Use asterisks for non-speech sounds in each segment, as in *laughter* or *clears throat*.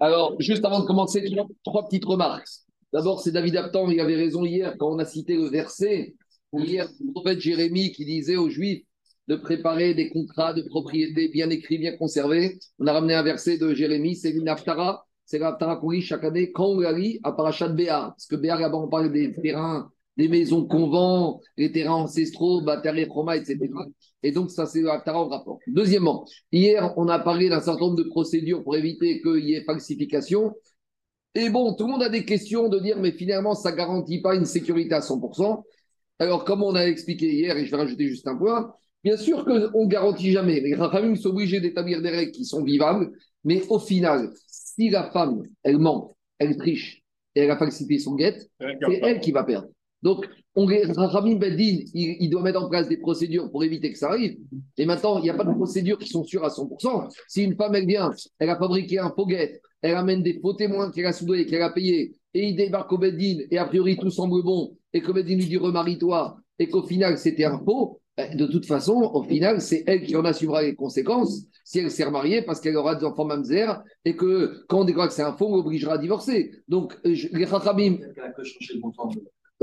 Alors, juste avant de commencer, trois petites remarques. D'abord, c'est David Aptan, il avait raison hier quand on a cité le verset. Hier, le prophète Jérémie qui disait aux Juifs de préparer des contrats de propriété bien écrits, bien conservés. On a ramené un verset de Jérémie, c'est une Aftara, c'est l'Aftara qu'on lit chaque année quand on lit à Parachat Béar. Parce que Béar, là-bas, on parle des terrains, des maisons de convents, les terrains ancestraux, Batari, Roma, etc. Et donc, ça, c'est l'Aftara en rapport. Deuxièmement, hier, on a parlé d'un certain nombre de procédures pour éviter qu'il y ait falsification. Et bon, tout le monde a des questions de dire, mais finalement, ça ne garantit pas une sécurité à 100%. Alors, comme on a expliqué hier, et je vais rajouter juste un point, bien sûr qu'on ne garantit jamais. Les Rachamim sont obligés d'établir des règles qui sont vivables, mais au final, si la femme, elle ment, elle triche et elle a falsifié son guette, c'est elle qui va perdre. Donc, on, Beddin, il, doit mettre en place des procédures pour éviter que ça arrive. Et maintenant, il n'y a pas de procédures qui sont sûres à 100%. Si une femme, elle vient, elle a fabriqué un faux guette, elle amène des faux témoins qu'elle a soudés, qu'elle a payés, et il débarque au Beddin, et a priori tout semble bon, et que Beddin lui dit remarie-toi, et qu'au final c'était un faux, ben, de toute façon, au final, c'est elle qui en assumera les conséquences si elle s'est remariée parce qu'elle aura des enfants mamzer et que quand on déclare que c'est un faux, on l'obligera à divorcer. Donc, je, les Chachamim.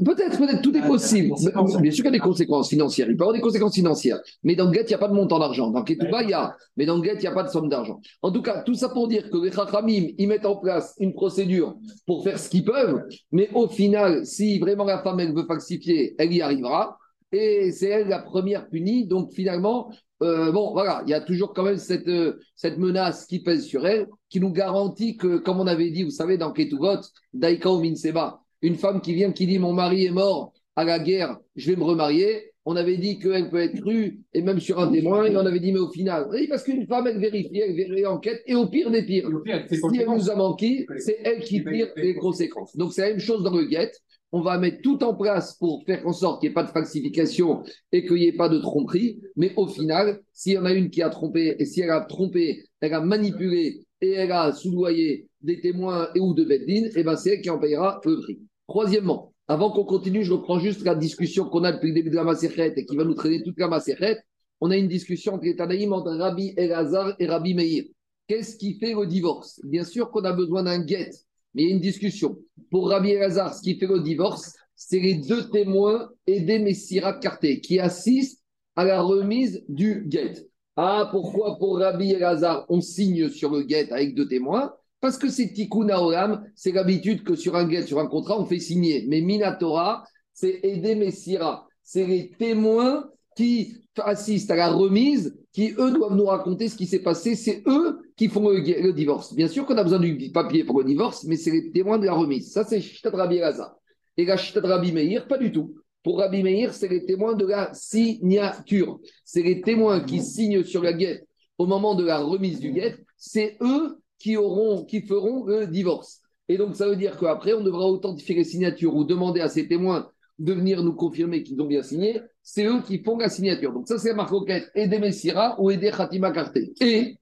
Peut-être, peut-être, tout est possible. Bien sûr qu'il y a des conséquences financières. Il peut y avoir des conséquences financières. Mais dans le guet, il n'y a pas de montant d'argent. Dans Ketouba, il y a. Mais dans le guet, il n'y a pas de somme d'argent. En tout cas, tout ça pour dire que les Chachamim, ils mettent en place une procédure pour faire ce qu'ils peuvent. Mais au final, si vraiment la femme, elle veut falsifier, elle y arrivera. Et c'est elle la première punie. Donc finalement, euh, bon, voilà, il y a toujours quand même cette, euh, cette menace qui pèse sur elle, qui nous garantit que, comme on avait dit, vous savez, dans Ketuvot, Daika ou Minseba, une femme qui vient, qui dit Mon mari est mort à la guerre, je vais me remarier. On avait dit qu'elle peut être crue, et même sur un témoin, et on avait dit Mais au final, oui, parce qu'une femme, elle vérifie, elle vérifie enquête, et au pire des pires, si elle nous a manqué, c'est elle qui tire les conséquences. Donc c'est la même chose dans le guet. On va mettre tout en place pour faire en sorte qu'il n'y ait pas de falsification et qu'il n'y ait pas de tromperie. Mais au final, s'il y en a une qui a trompé, et si elle a trompé, elle a manipulé et elle a soudoyé des témoins et ou de Beddin, et ben c'est elle qui en payera le prix. Troisièmement, avant qu'on continue, je reprends juste la discussion qu'on a depuis le début de la Maserhet et qui va nous traîner toute la Maserhet. On a une discussion entre les Tanaïm entre Rabbi Elazar et Rabbi Meir. Qu'est-ce qui fait le divorce? Bien sûr qu'on a besoin d'un guet, mais il y a une discussion. Pour Rabbi Elazar, ce qui fait le divorce, c'est les deux témoins et des Messirat Carté qui assistent à la remise du guet. Ah, pourquoi pour Rabbi Elazar, on signe sur le guet avec deux témoins? Parce que c'est tikkun olam, c'est l'habitude que sur un guet, sur un contrat, on fait signer. Mais Minatora, c'est aider Messira. C'est les témoins qui assistent à la remise, qui eux doivent nous raconter ce qui s'est passé. C'est eux qui font le, divorce. Bien sûr qu'on a besoin du papier pour le divorce, mais c'est les témoins de la remise. Ça, c'est Shitad Rabbi Raza. Et la Shitad Rabbi Meir, pas du tout. Pour Rabbi Meir, c'est les témoins de la signature. C'est les témoins qui signent sur la guette au moment de la remise du guet. C'est eux qui, auront, qui feront le divorce. Et donc, ça veut dire qu'après, on devra authentifier les signatures ou demander à ces témoins de venir nous confirmer qu'ils ont bien signé. C'est eux qui font la signature. Donc, ça, c'est marcoquette Aider Messira ou Aider Khatima Karté. Et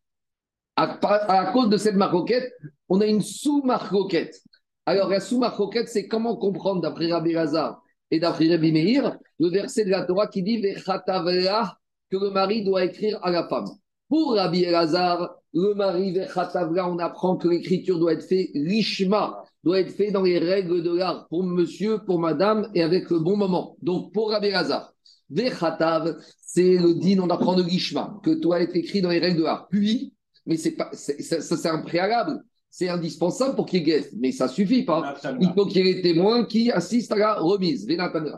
à, cause de cette marcoquette, on a une sous-marcoquette. Alors, la sous-marcoquette, c'est comment comprendre, d'après Rabbi Lazar et d'après Rabbi Meir, le verset de la Torah qui dit que le mari doit écrire à la femme. Pour Rabbi Elazar, le mari Vechatavra, on apprend que l'écriture doit être faite richma, doit être faite dans les règles de l'art, pour monsieur, pour madame, et avec le bon moment. Donc, pour Rabbi Elazar, Vechatav, c'est le din, on apprend de richma, que doit être écrit dans les règles de l'art. Puis, mais c'est pas, ça, c'est un préalable. C'est indispensable pour qu'il y ait guest, mais ça suffit pas. Il faut qu'il y ait des témoins qui assistent à la remise.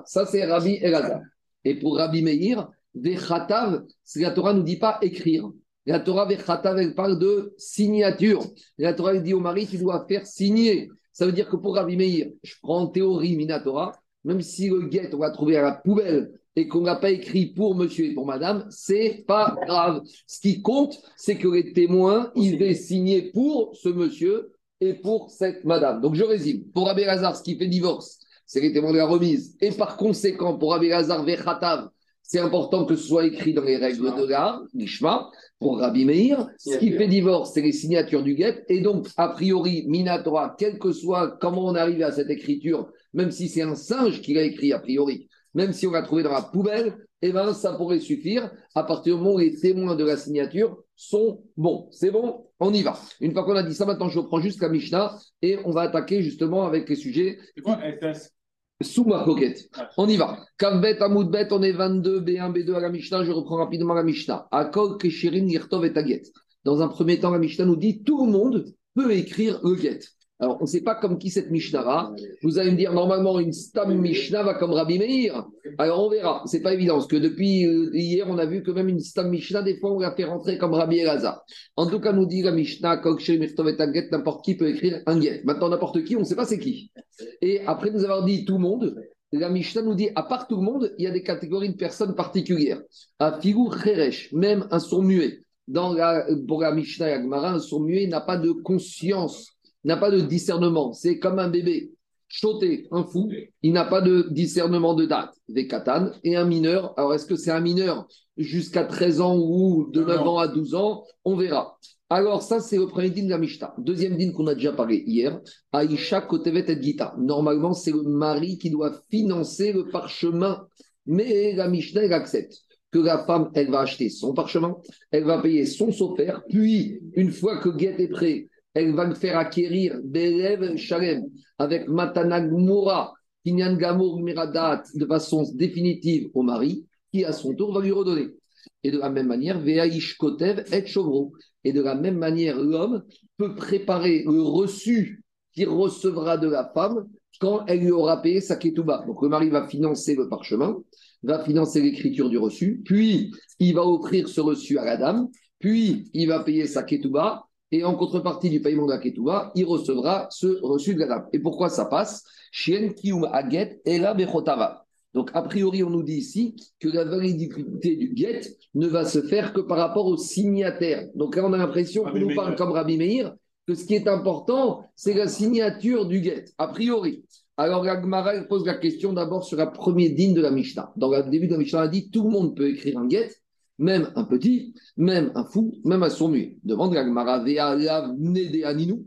Ça, c'est Rabbi Elazar. Et pour Rabbi Meir, Vechatav, la Torah ne nous dit pas écrire. La Torah Vechatav, elle parle de signature. La Torah elle dit au mari, tu dois faire signer. Ça veut dire que pour Rabbi Meir, je prends en théorie Minatora, même si le guet, on va trouver à la poubelle et qu'on n'a pas écrit pour monsieur et pour madame, c'est pas grave. Ce qui compte, c'est que les témoins, ils vont signer pour ce monsieur et pour cette madame. Donc je résume. Pour Rabbi Lazar, ce qui fait divorce, c'est les témoins de la remise. Et par conséquent, pour Rabbi Lazar Vechatav, c'est important que ce soit écrit dans les règles de l'art, l'ishma, pour Rabbi Meir. Ce qui fait divorce, c'est les signatures du guet. Et donc, a priori, Minatora, quel que soit comment on arrive à cette écriture, même si c'est un singe qui l'a écrit a priori, même si on l'a trouvé dans la poubelle, eh ben, ça pourrait suffire à partir du moment où les témoins de la signature sont bons. C'est bon On y va. Une fois qu'on a dit ça, maintenant je reprends juste la Mishnah et on va attaquer justement avec les sujets. C'est quoi SS Sous ma coquette. On y va. Kavbet, Amoudbet, on est 22, B1, B2 à la Mishnah. Je reprends rapidement la Mishnah. Akol, Keshirin, Yirtov et Taget. Dans un premier temps, la Mishnah nous dit tout le monde peut écrire le get. Alors, on ne sait pas comme qui cette Mishnah va. Vous allez me dire, normalement, une Stam Mishnah va comme Rabbi Meir. Alors, on verra. C'est pas évident, parce que depuis euh, hier, on a vu que même une Stam Mishnah, des fois, on la fait rentrer comme Rabbi Elazar. En tout cas, nous dit la Mishnah, n'importe qui peut écrire un get. Maintenant, n'importe qui, on ne sait pas c'est qui. Et après nous avoir dit tout le monde, la Mishnah nous dit, à part tout le monde, il y a des catégories de personnes particulières. À Figou Cheresh, même un sourd muet. Dans la, pour la Mishnah et Agmara, un sourd muet n'a pas de conscience n'a pas de discernement. C'est comme un bébé. Choté, un fou, il n'a pas de discernement de date. Des katanes et un mineur. Alors, est-ce que c'est un mineur jusqu'à 13 ans ou de 9 ans à 12 ans? On verra. Alors, ça, c'est le premier din de la Mishnah. Deuxième din qu'on a déjà parlé hier, Aïcha Kotevet et Gita. Normalement, c'est le mari qui doit financer le parchemin. Mais la Mishnah, elle accepte que la femme, elle va acheter son parchemin, elle va payer son sophère, puis, une fois que Guet est prêt, elle va le faire acquérir Belev Shalem avec Matanag Moura, Miradat de façon définitive au mari, qui à son tour va lui redonner. Et de la même manière, Veaish Kotev et Chovro. Et de la même manière, l'homme peut préparer le reçu qu'il recevra de la femme quand elle lui aura payé sa ketouba. Donc le mari va financer le parchemin, va financer l'écriture du reçu, puis il va offrir ce reçu à la dame, puis il va payer sa ketouba, et en contrepartie du paiement de la Ketouba, il recevra ce reçu de la dame. Et pourquoi ça passe? Shien Kiyum Aget la Bechotava. Donc, a priori, on nous dit ici que la validité du get ne va se faire que par rapport au signataire. Donc là, on a l'impression qu'on nous parle comme Rabbi Meir, que ce qui est important, c'est la signature du get, a priori. Alors, la pose la question d'abord sur la première digne de la Mishnah. Dans le début de la Mishnah, elle dit tout le monde peut écrire un get, même un petit, même un fou, même un sourd muet. Demande la Ninu.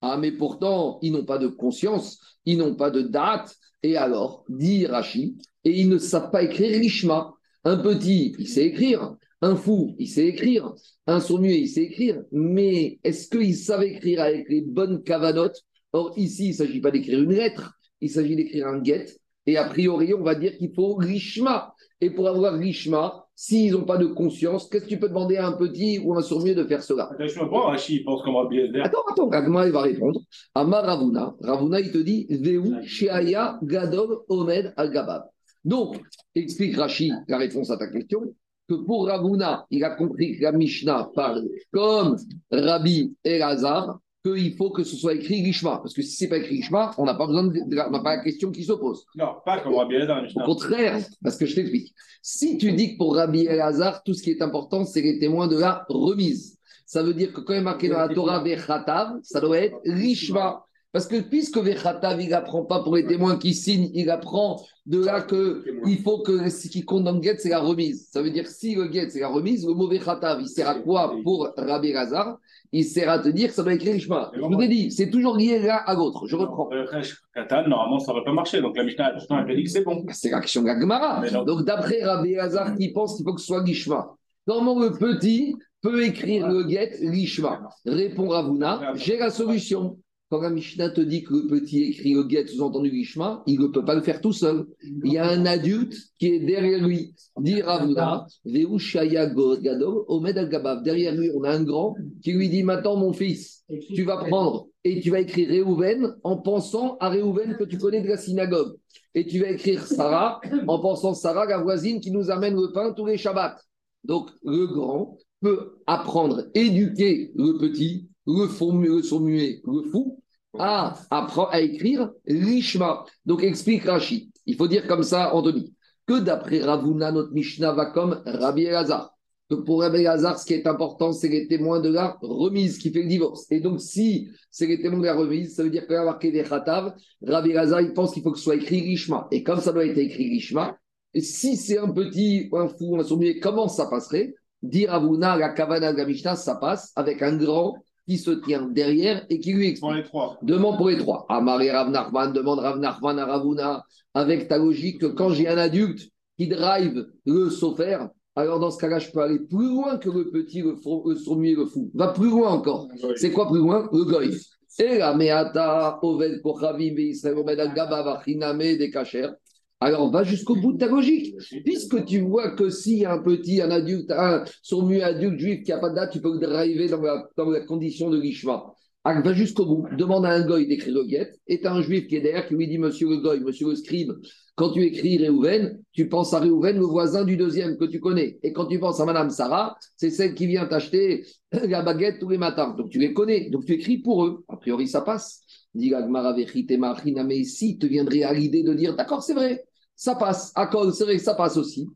Ah, mais pourtant, ils n'ont pas de conscience, ils n'ont pas de date. Et alors, dit Rashi, et ils ne savent pas écrire l'ishma. Un petit, il sait écrire. Un fou, il sait écrire. Un sourd muet, il sait écrire. Mais est-ce qu'ils savent écrire avec les bonnes cavanotes Or, ici, il ne s'agit pas d'écrire une lettre, il s'agit d'écrire un get. Et a priori, on va dire qu'il faut l'ishma. Et pour avoir l'ishma, S'ils n'ont pas de conscience, qu'est-ce que tu peux demander à un petit ou un sourd-muet de faire cela? Attention, Rachi, pense comme Attends, attends, Ragma, il va répondre. Amar Ravuna, Ravuna, il te dit Veu Sheaya Gadol Omed Al Gabab. Donc, explique Rachi la réponse à ta question, que pour Ravuna, il a compris que la Mishnah parle comme Rabbi Elazar, qu'il faut que ce soit écrit Gishma. Parce que si ce n'est pas écrit Gishma, on n'a pas besoin de, on n'a pas la question qui s'oppose. Non, pas comme Rabbi Elazar. Au contraire, parce que je t'explique. Si tu dis que pour Rabbi Elazar, tout ce qui est important, c'est les témoins de la remise. Ça veut dire que quand il est marqué dans la Torah Vechatav, ça doit être Rishma. Parce que puisque Vechatav, il n'apprend pas pour les témoins qui signent, il apprend de là qu'il faut que ce qui compte dans le guet, c'est la remise. Ça veut dire si le guet, c'est la remise, le mauvais Vechatav, il sert à quoi pour Rabbi Elazar il sert à te dire que ça doit écrire Ishma. Je vous ai dit, c'est toujours lié l'un à l'autre. Je reprends. Normalement, ça ne va pas marcher. Donc la Mishnah, elle dit que c'est bon. C'est l'action de la Gemara. Donc d'après Rabbi Hazar qui pense qu'il faut que ce soit l'Ishma. Comment le petit peut écrire le get l'Ishma Répond Ravuna, j'ai la solution. Quand la Mishnah te dit que le petit écrit le get, sous-entendu l'Ishma, il ne peut pas le faire tout seul. Il y a un adulte qui est derrière lui. Dit Ravuna, Omed al Derrière lui, on a un grand qui lui dit Maintenant, mon fils, tu vas prendre et tu vas écrire Réhouven en pensant à Réhouven que tu connais de la synagogue. Et tu vas écrire Sarah en pensant Sarah, la voisine qui nous amène le pain tous les Shabbats. Donc, le grand peut apprendre, éduquer le petit le, son muet, le fou, à, apprend à écrire l'ishma. Donc explique Rashi. Il faut dire comme ça, Anthony, que d'après Ravuna, notre Mishnah va comme Rabbi Elazar. Que pour Rabbi Elazar, ce qui est important, c'est les témoins de la remise qui fait le divorce. Et donc, si c'est les témoins de la remise, ça veut dire qu'il y a marqué des khatav. Rabbi Elazar, il pense qu'il faut que ce soit écrit l'ishma. Et comme ça doit être écrit l'ishma, si c'est un petit, un fou, un sourd comment ça passerait? Dire Ravuna, la kavana de la Mishnah, ça passe avec un grand qui se tient derrière et qui lui explique. les trois. Demande pour les trois. Amari Rav Nachman, demande Rav Nachman à Ravuna, avec ta logique que quand j'ai un adulte qui drive le sofer, alors dans ce cas-là, je peux aller plus loin que le petit, le, le et le fou. Va plus loin encore. C'est quoi plus loin? Le goy. Et la meata, oved, kochavim, gaba, des. Alors, va jusqu'au bout de ta logique. Puisque tu vois que a un petit, un adulte, un sourd adulte juif qui n'a pas de date, tu peux le driver dans la, dans la condition de l'ishma. Alors, va jusqu'au bout. Demande à un goy d'écrire le guet. Et as un juif qui est derrière qui lui dit Monsieur le goy, monsieur le scribe, quand tu écris Réhouven, tu penses à Réhouven, le voisin du deuxième que tu connais. Et quand tu penses à Madame Sarah, c'est celle qui vient t'acheter *coughs* la baguette tous les matins. Donc, tu les connais. Donc, tu écris pour eux. A priori, ça passe. Dit mais si te viendrait à l'idée de dire D'accord, c'est vrai ça passe. À cause, c'est vrai ça passe aussi.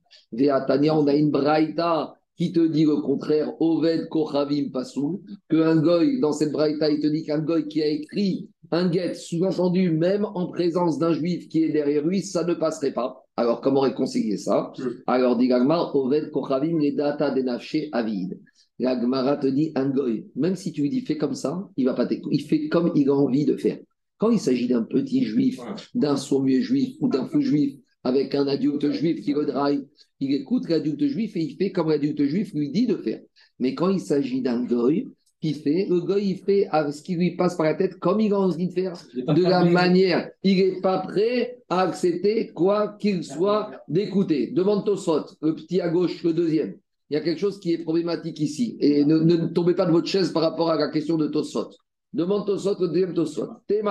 Tania, on a une braïta qui te dit le contraire, Oved Kochavim Pasou, qu'un goy, dans cette braïta, il te dit qu'un goy qui a écrit un guet, sous-entendu, même en présence d'un juif qui est derrière lui, ça ne passerait pas. Alors, comment réconcilier ça? Hmm. Alors, dit Gagmar, Oved Kochavim les data denafché avid. Gagmara te dit un goy, même si tu lui dis fais comme ça, il va pas t'écouter. Il fait comme il a envie de faire. Quand il s'agit d'un petit juif, d'un sourd juif ou d'un fou juif, avec un adulte juif qui le drive, il écoute l'adulte juif et il fait comme l'adulte juif lui dit de faire. Mais quand il s'agit d'un goy, qui fait, le goy, il fait ce qui lui passe par la tête comme il a envie de faire, de la manière. Il n'est pas prêt à accepter quoi qu'il soit d'écouter. Demande Tosot, le petit à gauche, le deuxième. Il y a quelque chose qui est problématique ici. Et ne, tombez pas de votre chaise par rapport à la question de Tosot. Demande Tosot, le deuxième Tosot. T'es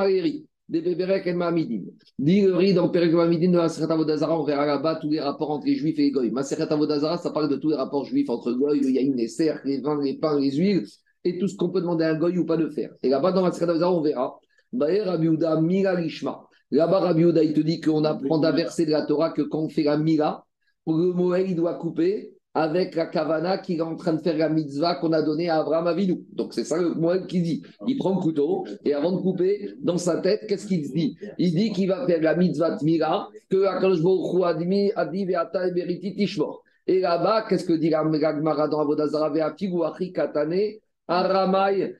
des Béberek et Mahamidim. Dit le riz dans Perek Mahamidim de la Serhat Avodazara, on verra là-bas tous les rapports entre les juifs et les goy. Ma Serhat Avodazara, ça parle de tous les rapports juifs entre goy, le yaïn, les cercles, les vins, les pains, les huiles, et tout ce qu'on peut demander à un goy ou pas de faire. Et là-bas, dans la Serhat Avodazara, on verra. Mila Lishma. Là-bas, Rabiouda, il te dit qu'on apprend à verser de la Torah que quand on fait la Mila, le Moël, il doit couper avec la kavana qu'il est en train de faire la mitzvah qu'on a donnée à Abraham Avinu. Donc c'est ça le moine qui dit. Il prend le couteau et avant de couper, dans sa tête, qu'est-ce qu'il dit? Il dit qu'il va faire la mitzvah Tmira, que Akadosh Baruch Hu a dit Ve'ata et là-bas, qu'est-ce que dit la Gemara dans Avodazara? Ve'afigu Katane Aramai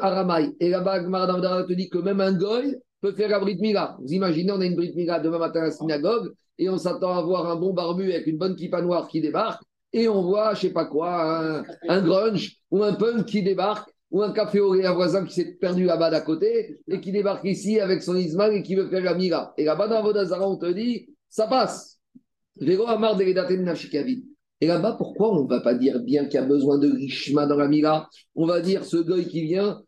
Aramai. Et là-bas, Gemara dans te dit que même un goy peut faire la Brit Mila. Vous imaginez, on a une Brit Mila demain matin à la synagogue et on s'attend à voir un bon barbu avec une bonne kippa noire qui débarque, et on voit, je sais pas quoi, un, grunge ou un punk qui débarque, ou un café au un voisin qui s'est perdu là-bas d'à côté, et qui débarque ici avec son Ismaël et qui veut faire la mira. Et là-bas, dans Vodazara, on te dit, ça passe. Et là-bas, pourquoi on ne va pas dire bien qu'il y a besoin de richma dans la mira On va dire, ce goy qui vient,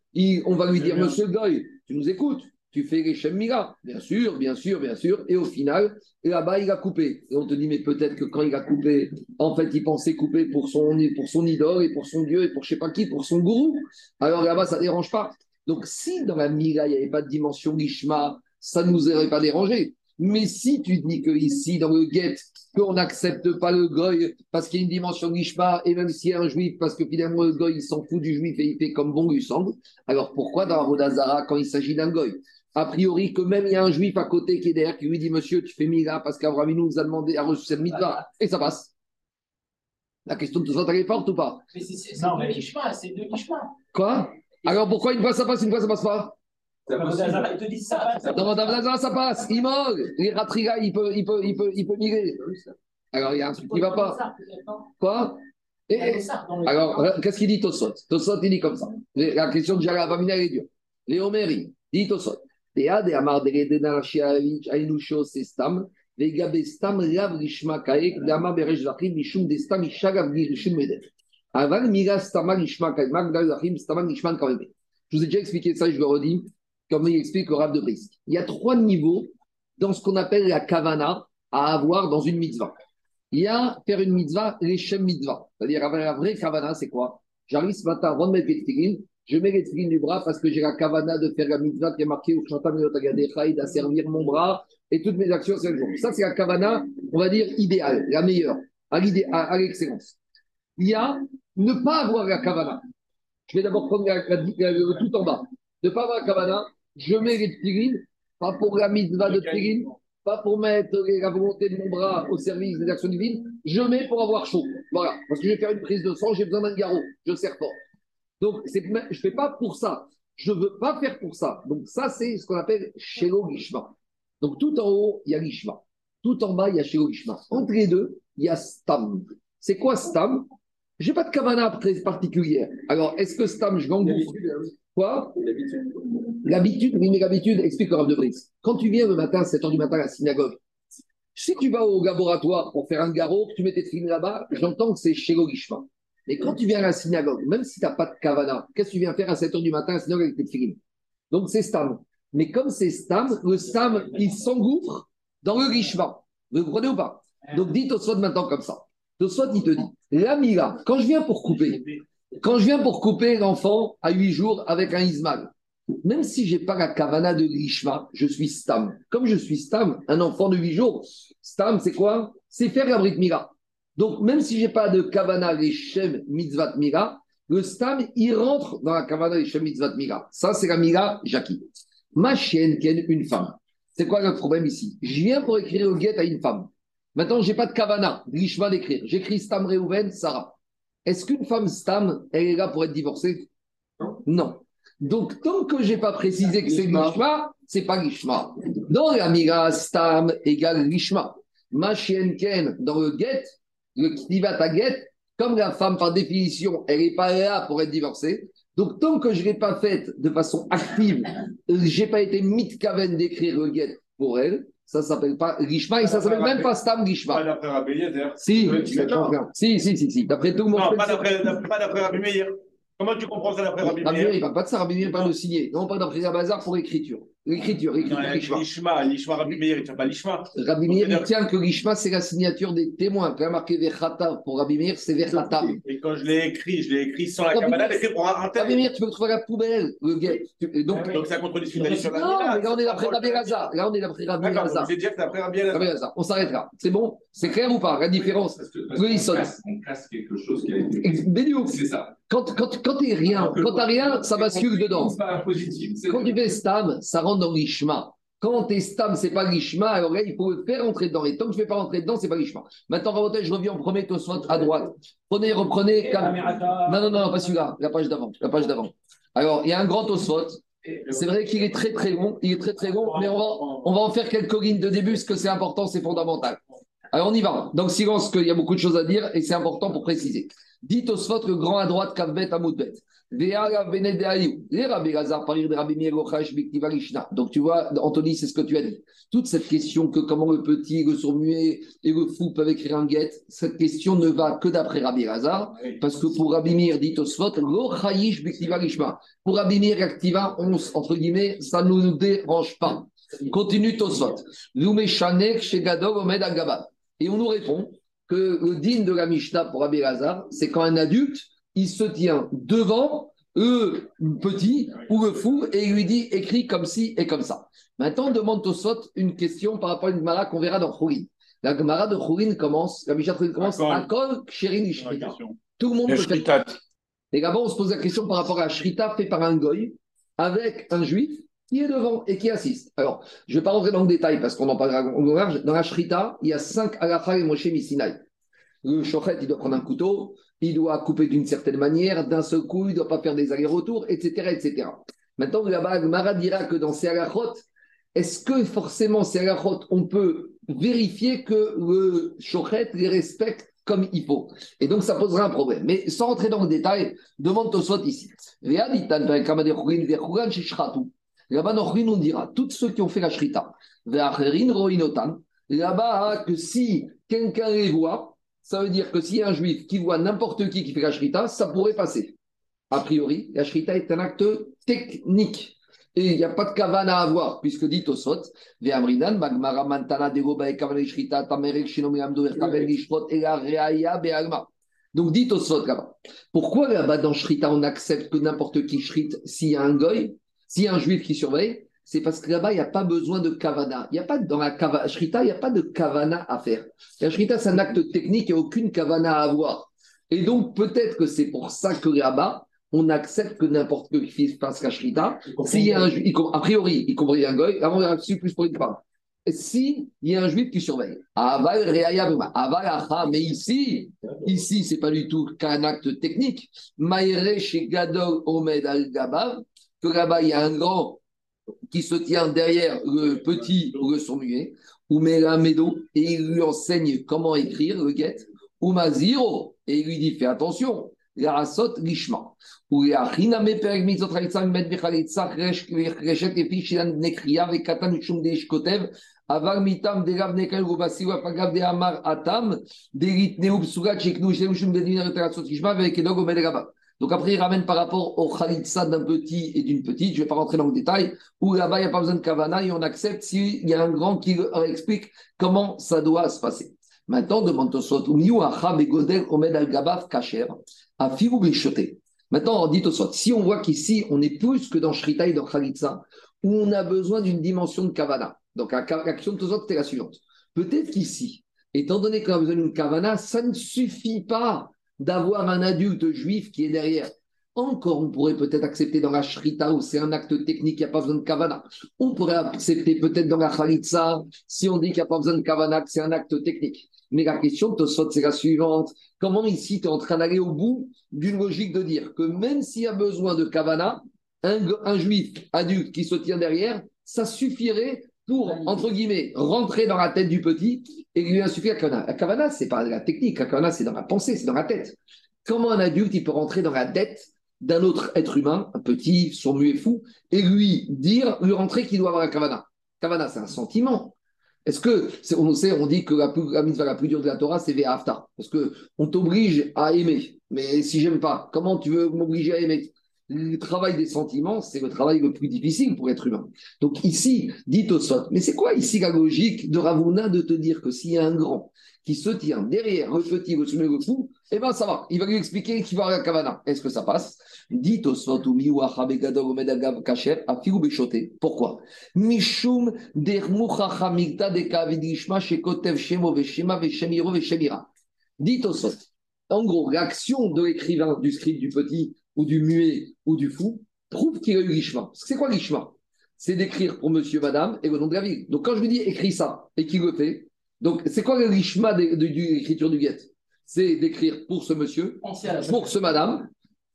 on va lui dire, monsieur goy, tu nous écoutes tu fais les Shemira. Bien sûr, bien sûr, bien sûr. Et au final, là-bas, il a coupé. Et on te dit, mais peut-être que quand il a coupé, en fait, il pensait couper pour son, pour son idole et pour son Dieu et pour je sais pas qui, pour son gourou. Alors là-bas, ça ne dérange pas. Donc, si dans la Mira, il n'y avait pas de dimension Gishma, ça ne nous aurait pas dérangé. Mais si tu dis que ici, dans le guet, qu'on n'accepte pas le goy parce qu'il y a une dimension Gishma, et même s'il y a un juif, parce que finalement le goy, il s'en fout du juif et il fait comme bon lui semble, alors pourquoi dans Avodazara, quand il s'agit d'un goy? A priori que même il y a un juif à côté qui est derrière qui lui dit Monsieur, tu fais Mila parce qu'Abraham nous a demandé, à reçu cette mitzvah, et ça passe. La question de tout ça, elle est forte ou pas? Mais c'est mais c'est deux Kishma. Quoi? Alors pourquoi une fois ça passe, une fois ça passe pas? Il te dit ça passe. Dans David ça passe. Il mord. Les ratriga, il peut, il peut, il peut, il peut migrer. Alors il y a un truc qui ne va pas. Quoi? et, alors, qu'est-ce qu'il dit Tosot Tosot, il dit comme ça. La question de Vamina, elle est dure. Léo Méry, dit Tosot. Kaek. Je vous ai déjà expliqué ça, je le redis, comme il explique au Rav de Brisk. Il y a trois niveaux dans ce qu'on appelle la kavana à avoir dans une mitzvah. Il y a faire une mitzvah, l'Eshem mitzvah. C'est-à-dire, la vraie kavana, c'est quoi? J'arrive ce matin les je mets les trines du bras parce que j'ai la kavana de faire la mitzvah qui est marquée au chantam à servir mon bras et toutes mes actions c'est le jour. Ça, c'est la kavana, on va dire, idéale, la meilleure, à l'excellence. Il y a ne pas avoir la kavana. Je vais d'abord prendre la, tout en bas. Ne pas avoir la kavana, je mets les trines, pas pour la mitzvah de trines, pas pour mettre la volonté de mon bras au service des actions divines, je mets pour avoir chaud. Voilà, parce que je vais faire une prise de sang, j'ai besoin d'un garrot, je sers fort. Donc, je ne fais pas pour ça. Je ne veux pas faire pour ça. Donc, ça, c'est ce qu'on appelle Shelo Gishma. Donc, tout en haut, il y a Gishma. Tout en bas, il y a Shelo Gishma. Entre les deux, il y a Stam. C'est quoi Stam? J'ai pas de kavana très particulière. Alors, est-ce que Stam, je l'engouffre Quoi? L'habitude, oui, mais l'habitude, explique le de Brice. Quand tu viens le matin, à 7 h du matin à la synagogue, si tu vas au laboratoire pour faire un garrot, que tu mets tes trines là-bas, j'entends que c'est chez Logishma. Mais quand tu viens à la synagogue, même si tu n'as pas de kavana, qu'est-ce que tu viens faire à 7 h du matin à la synagogue avec tes trines Donc c'est Stam. Mais comme c'est Stam, le Stam, il s'engouffre dans le Gishma. Vous comprenez ou pas? Donc dites au soit maintenant comme ça. Tosfot, il te dit, la quand je viens pour couper, quand je viens pour couper l'enfant à 8 jours avec un ismal, même si je n'ai pas la kavana de Grishma, je suis stam. Comme je suis stam, un enfant de 8 jours, stam, c'est quoi? C'est faire la brit mira. Donc, même si je n'ai pas de kavana leshem mitzvat mira, le stam, il rentre dans la kavana leshem mitzvat mira. Ça, c'est la mira Jackie. Ma chienne, qui est une femme. C'est quoi le problème ici? Je viens pour écrire le guet à une femme. Maintenant, je n'ai pas de kavana, Grishma d'écrire. J'écris stam Reuven, Sarah. Est-ce qu'une femme stam, elle est là pour être divorcée? Non. Donc, tant que je n'ai pas précisé que c'est Gishma, c'est pas Gishma. Dans la Mira, Stam égale Gishma. Ken, dans le get, le Ktivata get, comme la femme, par définition, elle n'est pas là pour être divorcée, donc tant que je ne l'ai pas faite de façon active, je n'ai pas été mitkaven d'écrire le get pour elle, ça ne s'appelle pas Gishma et ça ne s'appelle même pas Stam Gishma. Pas d'après Rabbi Si, si, si, si, si, d'après tout le monde. Non, pas d'après Rabbi Meir. Comment tu comprends ça d'après Rabbi Meir Il ne parle pas de ça, Rabbi Meir parle de signer. Non, pas d'après Bazar pour l'écriture. L'écriture, l'écriture. L'Ishma, l'Ishma, Rabbi Meir, il ne tient pas l'Ishma. Rabbi Meir, il tient que l'Ishma, c'est la signature des témoins. Quand il a marqué Vechata pour Rabbi Meir, c'est Vechata. Et quand je l'ai écrit, je l'ai écrit sans la Kabbalah, je écrit pour un tel. Rabbi Meir, tu peux le trouver à la poubelle, le gars. Donc, donc ça contredit ce que tu as dit sur la Non, mais là, on est d'après Rabbi Lazar. Là, on est d'après Rabbi Lazar. Je vais dire que c'est d'après Rabbi Lazar. On s'arrêtera. C'est bon? C'est clair ou pas La différence? Oui, il sonne. On casse quelque chose qui a été. C'est ça. Quand, quand, quand tu rien, quand tu rien, ça bascule dedans. Quand tu fais stam, ça rentre dans l'ishma. Quand tu es stam, c'est pas l'ishma, alors là, il faut le faire rentrer dedans. Et tant que tu ne fais pas rentrer dedans, c'est pas l'ishma. Maintenant, je reviens en premier soit à droite. Prenez, reprenez. Non, non, non, pas celui-là, la page d'avant. La page d'avant. Alors, il y a un grand Tosfot. C'est vrai qu'il est très très long, il est très très long, mais on va, on va en faire quelques lignes de début, parce que c'est important, c'est fondamental. Alors on y va. Donc silence, qu'il y a beaucoup de choses à dire et c'est important pour préciser. Dites au Sfot, le grand à droite, Kavbet Amoudbet. Donc tu vois, Anthony, c'est ce que tu as dit. Toute cette question que comment le petit, le sourd-muet et le fou peuvent écrire un guet, cette question ne va que d'après Rabbi Lazar, parce que pour Rabbi Mir, dit Tosfot, pour Rabbi Mir, Activa, on, entre guillemets, ça ne nous dérange pas. Continue Tosfot. Et on nous répond que le digne de la Mishnah pour Rabbi Lazar, c'est quand un adulte, il se tient devant le petit ou le fou et il lui dit écrit comme ci et comme ça. Maintenant, on demande Tosot une question par rapport à une Gemara qu'on verra dans Khourin. La Gemara de Khourin commence, la Mishnah commence à Kol Ksherin Tout le monde peut faire. Et là-bas, on se pose la question par rapport à Shrita fait par un goy avec un juif qui est devant et qui assiste. Alors, je ne vais pas rentrer dans le détail parce qu'on en parlera Dans la Shrita, il y a cinq halachas et Moshe. Le shochet, il doit prendre un couteau, il doit couper d'une certaine manière, d'un seul coup, il ne doit pas faire des allers-retours, etc., etc. Maintenant, là-bas, Mara dira que dans ces halachot, est-ce que forcément ces on peut vérifier que le shochet les respecte comme il faut? Et donc, ça posera un problème. Mais sans rentrer dans le détail, demande Tosot ici. Là-bas, on dira, tous ceux qui ont fait la shrita, là-bas, que si quelqu'un les voit, ça veut dire que s'il y a un juif qui voit n'importe qui qui fait la shrita, ça pourrait passer. A priori, la shrita est un acte technique. Et il n'y a pas de kavana à avoir, puisque dit Tosot, Ve'amridan, Magmara Mantana, Degoba et Kavana Shrita, Tamerek, Shinomi Amdo, Kavel, Gishpot, et la Reaya, Be'alma. Donc dit Tosot là-bas. Pourquoi là-bas dans Shrita, on accepte que n'importe qui shrite s'il y a un goy? S'il y a un juif qui surveille, c'est parce que là-bas, il n'y a pas besoin de kavana. Il y a pas dans la kava, shrita, il n'y a pas de kavana à faire. La shrita, c'est un acte technique, il n'y a aucune kavana à avoir. Et donc, peut-être que c'est pour ça que là-bas, on accepte que n'importe qui fasse la shrita. S'il y a un juif, a priori, y compris un goy, avant, verra dessus plus pour une femme. S'il y a un juif qui surveille, aval, aval, mais ici, ici, c'est pas du tout qu'un acte technique. Maïre chez Gadol Omed al-Gabav, que là-bas, il y a un grand qui se tient derrière le petit ou le sourd-muet, ou Médo, et il lui enseigne comment écrire le guet, Umaziro. Et il lui dit Fais attention, la asot lishma. Ou la chiname perek mitzot chalitza met bechalitza reshet epi shilan nekriya vekatan mishum de ishkotev. Avar mitam de gav nekel gubasi wa pagav de amar atam. Derit neub sugat sheknu shem mishum de dinar eterasot lishma vekedog omed gaba. Donc après, il ramène par rapport au khalitsa d'un petit et d'une petite, je ne vais pas rentrer dans le détail, où là-bas, il n'y a pas besoin de kavana et on accepte s'il y a un grand qui explique comment ça doit se passer. Maintenant, demande Tosot, Omed al Kacher, à Maintenant, on dit si on voit qu'ici, on est plus que dans Shrita et dans Khalitsa, où on a besoin d'une dimension de Kavana. Donc, l'action de Tosot, c'était la suivante. Peut-être qu'ici, étant donné qu'on a besoin d'une Kavana, ça ne suffit pas d'avoir un adulte juif qui est derrière. Encore, on pourrait peut-être accepter dans la shrita où c'est un acte technique, il n'y a pas besoin de kavana. On pourrait accepter peut-être dans la khalitsa si on dit qu'il n'y a pas besoin de kavana, que c'est un acte technique. Mais la question de Tosot, c'est la suivante. Comment ici tu es en train d'aller au bout d'une logique de dire que même s'il y a besoin de kavana, un, juif adulte qui se tient derrière, ça suffirait pour, entre guillemets, rentrer dans la tête du petit et lui insuffler la kavana. La kavana, ce n'est pas la technique, la kavana, c'est dans la pensée, c'est dans la tête. Comment un adulte, il peut rentrer dans la tête d'un autre être humain, un petit, sourd, muet, fou, et lui dire, lui rentrer qu'il doit avoir la kavana? Kavana, c'est un sentiment. Est-ce que, on sait, on dit que la, plus, la la plus dure de la Torah, c'est Ve'afta, parce qu'on t'oblige à aimer. Mais si j'aime pas, comment tu veux m'obliger à aimer? Le travail des sentiments, c'est le travail le plus difficile pour être humain. Donc ici, dit Tosot, mais c'est quoi ici la logique de Ravuna de te dire que s'il y a un grand qui se tient derrière le petit, le soumet, le fou, eh bien ça va, il va lui expliquer qu'il va à kavana. Est-ce que ça passe? Dit ou kacher Pourquoi? Mishum. Dit Tosot. En gros, l'action de l'écrivain, du script du petit, ou du muet ou du fou prouve qu'il a eu l'ishma. C'est quoi l'ishma? C'est d'écrire pour monsieur, madame et le nom de la ville. Donc quand je lui dis écris ça et qu'il le fait, donc c'est quoi l'ishma de, de, l'écriture du guet? C'est d'écrire pour ce monsieur, pour ce madame,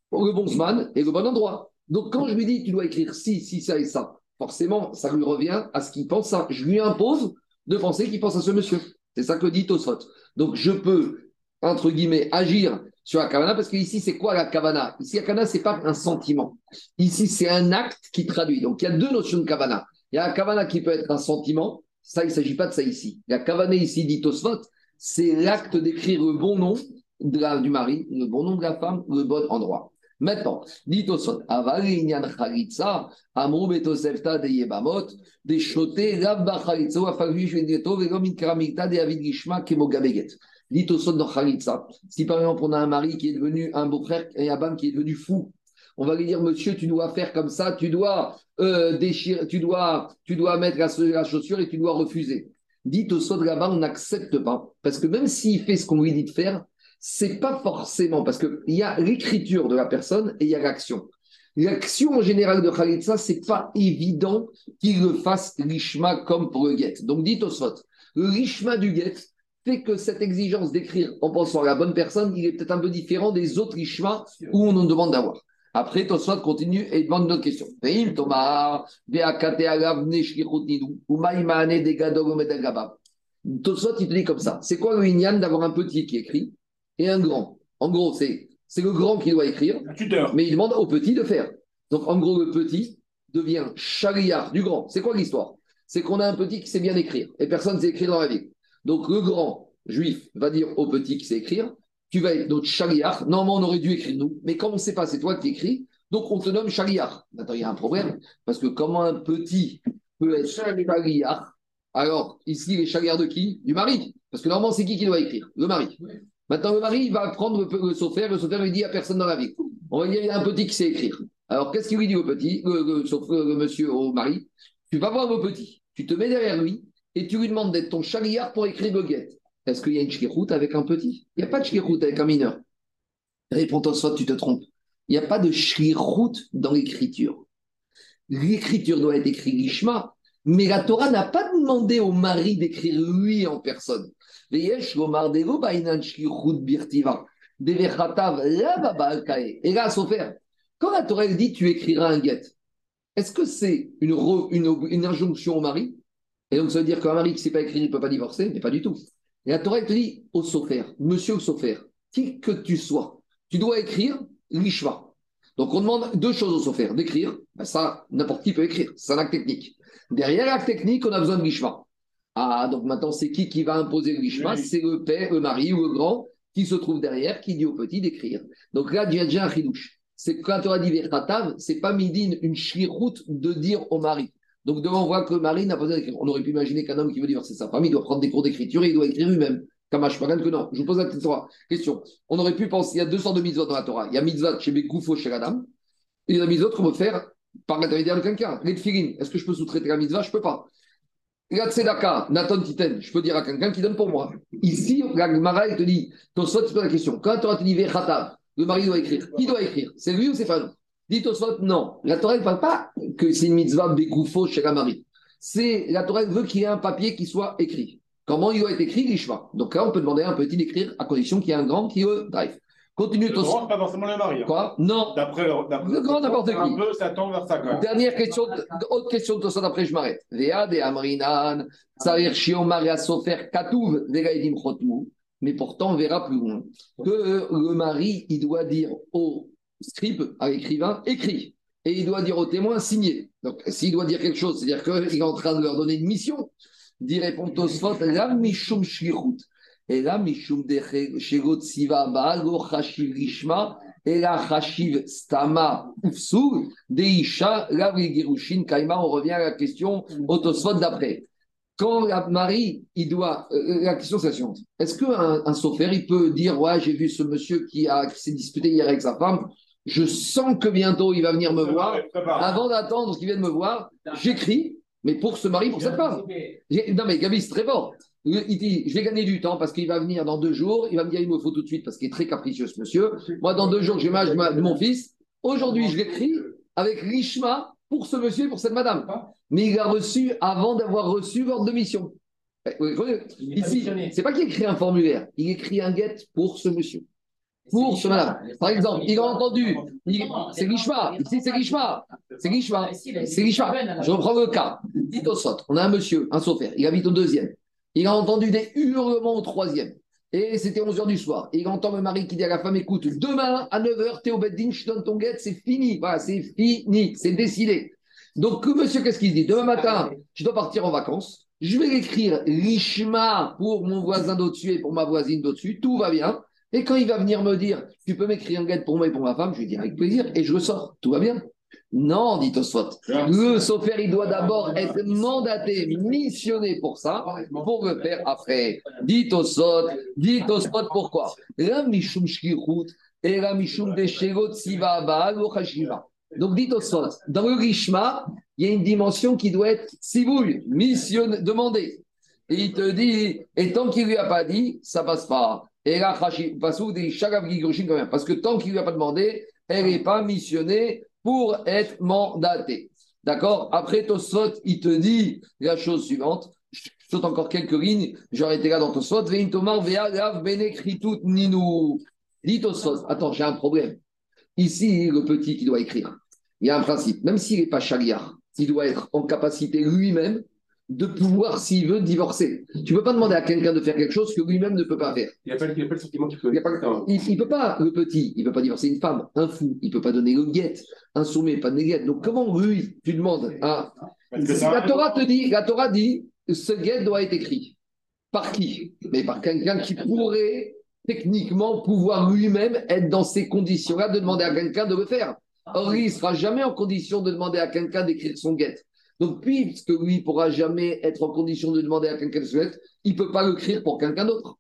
pour le bon bonzman et le bon endroit. Donc quand je lui dis tu dois écrire ci, ci, ça et ça, forcément ça lui revient à ce qu'il pense. Ça. Je lui impose de penser qu'il pense à ce monsieur. C'est ça que dit Tosfot. Donc je peux, entre guillemets, agir sur la kavana, parce qu'ici, c'est quoi la kavana? Ici, la kavana, ce n'est pas un sentiment. Ici, c'est un acte qui traduit. Donc, il y a deux notions de kavana. Il y a la kavana qui peut être un sentiment. Ça, il ne s'agit pas de ça ici. La kavana ici, dit Tosfot, c'est l'acte d'écrire le bon nom de la, du mari, le bon nom de la femme, le bon endroit. Maintenant, dit Tosfot, Avalinyan Khalitsa, Amrou Betosefta de Yebamot, de Rabba de Gishma. Au son Khalitsa. Si par exemple on a un mari qui est devenu un beau-frère et un bam qui est devenu fou, on va lui dire Monsieur, tu dois faire comme ça, tu dois euh, déchirer, tu dois, tu dois mettre la, chaussure et tu dois refuser. Dit au son là-bas, on n'accepte pas. Parce que même s'il fait ce qu'on lui dit de faire, c'est pas forcément parce qu'il y a l'écriture de la personne et il y a l'action. L'action en général de Khalitsa, c'est pas évident qu'il le fasse l'ishma comme pour le guet. Donc dit au le l'ishma du guet, fait que cette exigence d'écrire en pensant à la bonne personne, il est peut-être un peu différent des autres chemins où on nous demande d'avoir. Après, Tosfot continue et demande une autre question. Tosfot, il te dit comme ça. C'est quoi le Inyan d'avoir un petit qui écrit et un grand? En gros, c'est, c'est le grand qui doit écrire, mais il demande au petit de faire. Donc, en gros, le petit devient chariard du grand. C'est quoi l'histoire? C'est qu'on a un petit qui sait bien écrire et personne ne sait écrire dans la vie. Donc le grand juif va dire au petit qui sait écrire, tu vas être notre chariar. Normalement, on aurait dû écrire nous, mais comme on ne sait pas, c'est toi qui écris, donc on te nomme chariar. Maintenant, il y a un problème, parce que comment un petit peut être chariar Alors, ici, les chariar de qui? Du mari. Parce que normalement, c'est qui qui doit écrire? Le mari. Maintenant, le mari, il va prendre le, le le sofer lui dit à personne dans la vie. On va dire, il y a un petit qui sait écrire. Alors, qu'est-ce qu'il lui dit au petit, le, le, monsieur, au mari Tu vas voir le petit, tu te mets derrière lui, et tu lui demandes d'être ton chariard pour écrire le guet. Est-ce qu'il y a une shkirut avec un petit? Il n'y a pas de shkirut avec un mineur. Réponds-toi soit tu te trompes. Il n'y a pas de shkirut dans l'écriture. L'écriture doit être écrite l'ishma, mais la Torah n'a pas demandé au mari d'écrire lui en personne. Et là, quand la Torah dit tu écriras un guet, est-ce que c'est une injonction au mari? Et donc, ça veut dire qu'un mari qui ne sait pas écrire, il ne peut pas divorcer, mais pas du tout. Et la Torah, elle te dit au Sofer, monsieur au Sofer, qui que tu sois, tu dois écrire l'Ishma. Donc on demande deux choses au Sofer d'écrire, ben ça, n'importe qui peut écrire, c'est un acte technique. Derrière l'acte technique, on a besoin de l'Ishma. Ah, donc maintenant, c'est qui qui va imposer le l'Ishma C'est le père, le mari ou le grand qui se trouve derrière, qui dit au petit d'écrire. Donc là, il y a déjà un chidouche. C'est quand on a dit c'est pas midin, une chliroute de dire au mari. Donc devant, on voit que le mari n'a pas besoin d'écrire. On aurait pu imaginer qu'un homme qui veut divorcer sa famille doit prendre des cours d'écriture et il doit écrire lui-même. Kamash Pagan que non. Je vous pose la question. On aurait pu penser, il y a deux sortes de mitzvot dans la Torah. Il y a mitzvot chez Bekoufo, chez la dame, et il y a mitzvot qu'on veut faire par l'intermédiaire de quelqu'un. Est-ce que je peux sous-traiter la mitzvah? Je ne peux pas. La tzedaka, Nathan Titen, je peux dire à quelqu'un qui donne pour moi. Ici, la Gemara, te dit, soit, tu poses la question. Quand Torah te dit le mari doit écrire. Qui doit écrire? C'est lui ou c'est pas Dit au non. La Torah ne parle pas que c'est une mitzvah Bekoufo chez la mari. C'est, la Torah veut qu'il y ait un papier qui soit écrit. Comment il doit être écrit l'Ishma? Donc là, on peut demander à un petit d'écrire à condition qu'il y ait un grand qui le drive. Continue ton. Le pas forcément le mari. Hein. Quoi? Non. D'après le grand n'importe qui. Un peu, ça vers ça quand même. Dernière question, autre question de ça d'après je m'arrête. Véa de Amrinan, Sarir Shion Maria Sofer Katouv, Vegaïdim Chotmou. Mais pourtant, on verra plus loin que le mari, il doit dire au scribe, à l'écrivain, écrit. Et il doit dire au témoin, signé. Donc, s'il doit dire quelque chose, c'est-à-dire qu'il est en train de leur donner une mission dit répond Tosfot, la mishum shlichut. Et là, mishum shegot siva ba'alo chashiv rishma, et la chashiv stama ufsu, deisha, la girushin kaima. On revient à la question au Tosfot d'après. Quand la mari, il doit. Euh, la question, c'est la suivante. Est-ce qu'un un sofer, il peut dire Ouais, j'ai vu ce monsieur qui, qui s'est disputé hier avec sa femme, je sens que bientôt il va venir me voir. Avant d'attendre qu'il vienne me voir, j'écris mais pour ce mari, pour cette femme. Non, mais Gabi, c'est très fort. Il dit Je vais gagner du temps parce qu'il va venir dans deux jours. Il va me dire Il me faut tout de suite parce qu'il est très capricieux, ce monsieur. Moi, dans deux jours, j'ai l'âge de mon fils. Aujourd'hui, je l'écris avec Rishma pour ce monsieur et pour cette madame. Mais il a reçu avant d'avoir reçu l'ordre de mission. Eh, ici, c'est pas qu'il écrit un formulaire, il écrit un guet pour ce monsieur pour ce madame. Par exemple, il a entendu, c'est Gishma, ici c'est Gishma, c'est Gishma, c'est Gishma. Je reprends le cas. Dites au sot, on a un monsieur, un sofer, il habite au deuxième. Il a entendu des hurlements au troisième. Et c'était 11h du soir. Il entend le mari qui dit à la femme écoute, demain à 9h, t'es au bedding, je donne ton guette, c'est fini. Voilà, c'est fini, c'est décidé. Donc, monsieur, qu'est-ce qu'il dit? Demain matin, je dois partir en vacances. Je vais écrire l'ishma pour mon voisin d'au-dessus et pour ma voisine d'au-dessus. Tout va bien. Et quand il va venir me dire, tu peux m'écrire un guide pour moi et pour ma femme, je lui dis avec plaisir et je le sors. Tout va bien? Non, dit Oswald. Le sofer, il doit d'abord être mandaté, missionné pour ça, pour le faire après. Dit Oswald, dit Oswald pourquoi? Donc dit Oswald, dans le rishma, il y a une dimension qui doit être sibouille, missionné, demandé. Et il te dit, et tant qu'il lui a pas dit, ça passe pas. Et là, parce que tant qu'il ne lui a pas demandé, elle n'est pas missionnée pour être mandatée. D'accord? Après, Tosot, il te dit la chose suivante. Je saute encore quelques lignes. J'aurais été là dans Tosot. Dit Tosot, attends, j'ai un problème. Ici, le petit qui doit écrire, il y a un principe. Même s'il n'est pas chagriard, il doit être en capacité lui-même de pouvoir, s'il veut, divorcer. Tu ne peux pas demander à quelqu'un de faire quelque chose que lui-même ne peut pas faire. Il n'y a, pas le sentiment qu'il peut. Il ne peut pas, le petit, il ne peut pas divorcer une femme, un fou, il ne peut pas donner le guette, un soumet, pas de guette. Donc comment lui, tu demandes à. La Torah te dit, la Torah dit, ce guette doit être écrit. Par qui? Mais par quelqu'un qui pourrait techniquement pouvoir lui-même être dans ces conditions-là de demander à quelqu'un de le faire. Or, il ne sera jamais en condition de demander à quelqu'un d'écrire son guette. Donc, puisque lui ne pourra jamais être en condition de demander à quelqu'un de souhaite, il ne peut pas le l'écrire pour quelqu'un d'autre.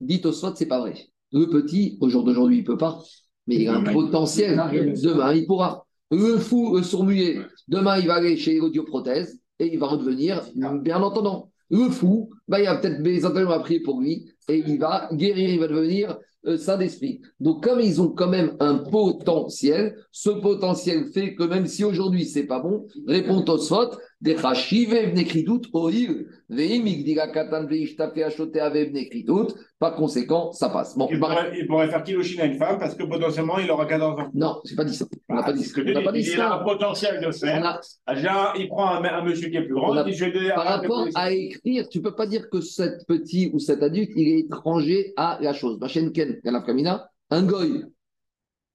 Dites au soit, c'est pas vrai. Le petit, au jour d'aujourd'hui, il ne peut pas, mais il a un potentiel. Demain, il pourra. Le fou, le sourd-muet, demain, il va aller chez l'audioprothèse et il va redevenir bien entendant. Le fou, bah, il a peut-être des entraînements à prier pour lui et il va guérir, il va devenir euh, ça d'esprit. Donc, comme ils ont quand même un potentiel, ce potentiel fait que même si aujourd'hui c'est pas bon, répond au Par conséquent, ça passe. Bon, Il bah, pourrait, il pourrait faire Kilouchine à une femme parce que potentiellement, il aura 14 ans. non, c'est pas dit ça. On n'a pas dit C'est ça. On pas dit Il a un potentiel de faire. a- Ah, il prend un, un monsieur qui est plus grand, a- dit, je vais Par rapport à écrire, tu peux pas dire que cet petit ou cet adulte, il est étranger à la chose. Machenken, Galaf Kamina, un goy.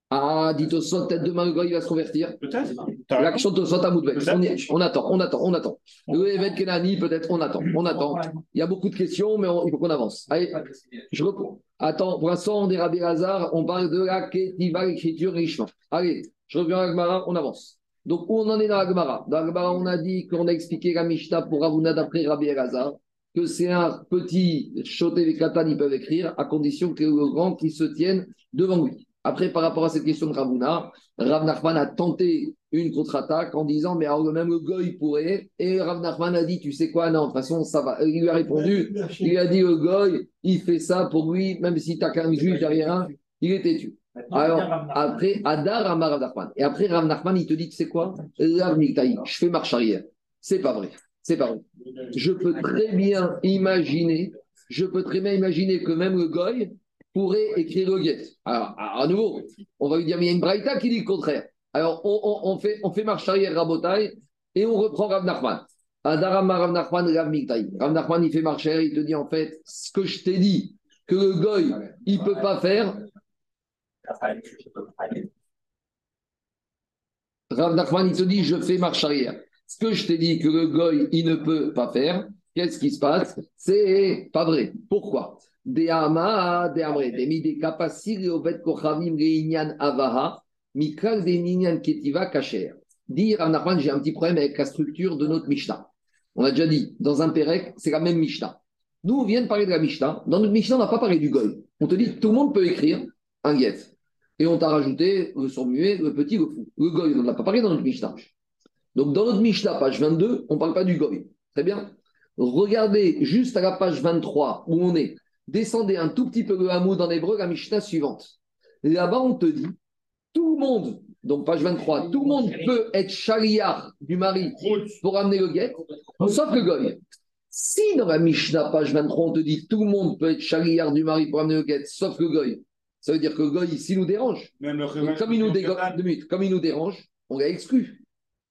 Ah, dit au sot, peut-être demain le goy il va se convertir. Peut-être. L'action de sot à Moudbek. On, on attend, on attend, on attend. Le Evet Kenani, peut-être, on attend, on attend. Il y a beaucoup de questions, mais on- il faut qu'on avance. Allez, je reprends. Attends, pour l'instant, on est Rabbi Lazare, on parle de la Ketiva, l'écriture richement. Allez, je reviens à la Gemara, on avance. Donc, où on en est dans la Gemara? Dans la Gemara, on a dit qu'on a expliqué la Mishnah pour Ravuna d'après Rabbi Lazare, que c'est un petit choté et katan, ils peuvent écrire, à condition que le grand qui se tienne devant lui. Après, par rapport à cette question de Ravuna, Rav Nachman a tenté une contre-attaque en disant, mais alors même le goy pourrait. Et Rav Nachman a dit, tu sais quoi, non, de toute façon, ça va. Il lui a répondu, il a dit, le goy, il fait ça pour lui, même si tu n'as qu'un juge derrière, il est têtu. Alors, après, Adar Amar Rav Nachman. Et après, Rav Nachman, il te dit, tu sais quoi, je fais marche arrière. C'est pas vrai. C'est pas vrai. Je peux très bien imaginer, je peux très bien imaginer que même le goy pourrait écrire le guet. Alors, à nouveau, on va lui dire, mais il y a une braïta qui dit le contraire. Alors, on, fait, on fait marche arrière Rabotai et on reprend Rav Nachman. Adarama Rav Nachman, Rav. Rav Nachman, il fait marche arrière, il te dit, en fait, ce que je t'ai dit, que le goy, il peut pas faire, Rav Nachman, il te dit, je fais marche arrière. Ce que je t'ai dit que le goy, il ne peut pas faire, qu'est-ce qui se passe? C'est pas vrai. Pourquoi? Deama, deamre, demi de kapasir obet kochavim avaha, ninyan ketiva kacher. Nachman, j'ai un petit problème avec la structure de notre Mishnah. On a déjà dit, dans un Pérec, c'est la même Mishnah. Nous, on vient de parler de la Mishnah. Dans notre Mishnah, on n'a pas parlé du goy. On te dit, tout le monde peut écrire un get. Et on t'a rajouté le son muet, le petit, le fou. Le goy, on n'a pas parlé dans notre Mishnah. Donc, dans notre Mishnah, page 22, on ne parle pas du goy. Très bien. Regardez juste à la page 23 où on est. Descendez un tout petit peu le hamoud en hébreu, la Mishnah suivante. Là-bas, on te dit, tout le monde, donc page 23, tout le monde peut être chariard du mari pour amener le guet, sauf le goy. Si dans la Mishnah, page 23, on te dit tout le monde peut être chariard du mari pour amener le guet, sauf le goy, ça veut dire que le goy, ici, nous dérange. Même le Et comme il nous, minutes, comme il nous dérange, on l'a exclu.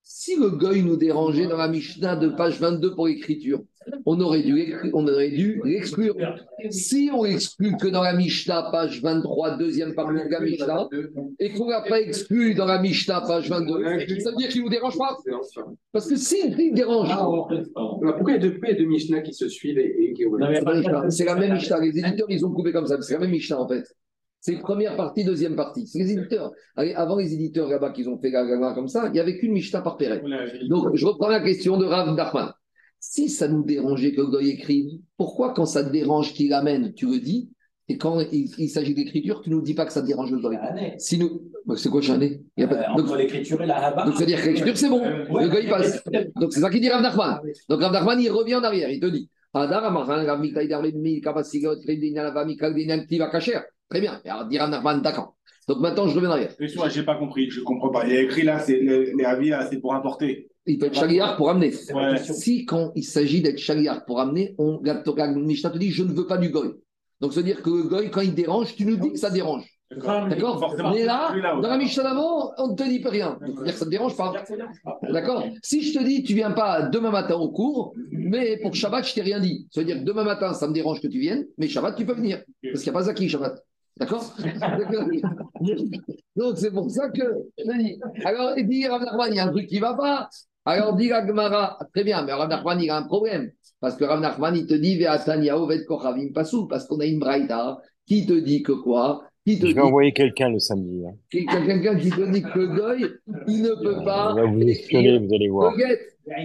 Si le goy nous dérangeait dans la Mishnah de page 22 pour l'écriture, on aurait dû on aurait dû l'exclure. Si on exclut que dans la Mishnah, page 23, deuxième partie de la Mishnah, et qu'on l'a pas exclu dans la Mishnah, page 22, ça veut dire qu'il ne nous dérange pas? Parce que s'il il dérange, pourquoi il y a deux, pourquoi il y a deux Mishnah qui se suivent et, et qui c'est la même Mishnah. Les éditeurs, ils ont coupé comme ça. C'est la même Mishnah, en fait. C'est première partie, deuxième partie. C'est les éditeurs. Allez, avant les éditeurs là-bas qui ont fait comme ça, il n'y avait qu'une Mishnah par Pérez. Donc, je reprends la question de Rav Nachman. Si ça nous dérangeait que le goy écrive, pourquoi quand ça te dérange qu'il amène, tu le dis Et quand il, il s'agit d'écriture, tu ne nous dis pas que ça te dérange le goy Si nous... Bah, c'est quoi, chané Il y a pas... Euh, donc, Entre l'écriture et la haba. donc, c'est-à-dire que l'écriture, c'est bon. Le goy passe. Donc, c'est ça qu'il dit Rav Nachman. Donc, Rav Nachman, il revient en arrière. Il te dit. Très bien. Et alors, dit Rav Nachman, d'accord. Donc, maintenant, je reviens en arrière. Excuse-moi, j'ai pas compris, je comprends pas. Il y a écrit là, c'est les, les avis, là, c'est pour importer. Il peut être chagriard pour amener. Ouais. Si, quand il s'agit d'être chagriard pour amener, on, la, la Mishnah te dit je ne veux pas du goy. Donc, ça veut dire que le goy, quand il dérange, tu nous dis que ça dérange. D'accord Mais là, dans la Mishnah d'avant, on ne te dit pas rien. Donc, ça ne te dérange pas. D'accord Si je te dis tu viens pas demain matin au cours, mais pour Shabbat, je t'ai rien dit. Ça veut dire que demain matin, ça me dérange que tu viennes, mais Shabbat, tu peux venir. Parce qu'il n'y a pas Zaki Shabbat. D'accord *laughs* Donc c'est pour ça que. Alors, il dit il y a un truc qui ne va pas. Alors, dit la Gemara, très bien, mais Rav Nachman, il a un problème. Parce que Rav Nachman, il te dit kochavim pasou, parce qu'on a une braïda qui te dit que quoi? Qui te Je dit vais envoyer quelqu'un le samedi. hein. quelqu'un qui te dit que le goy, il ne peut pas. Vous espionner, vous allez voir.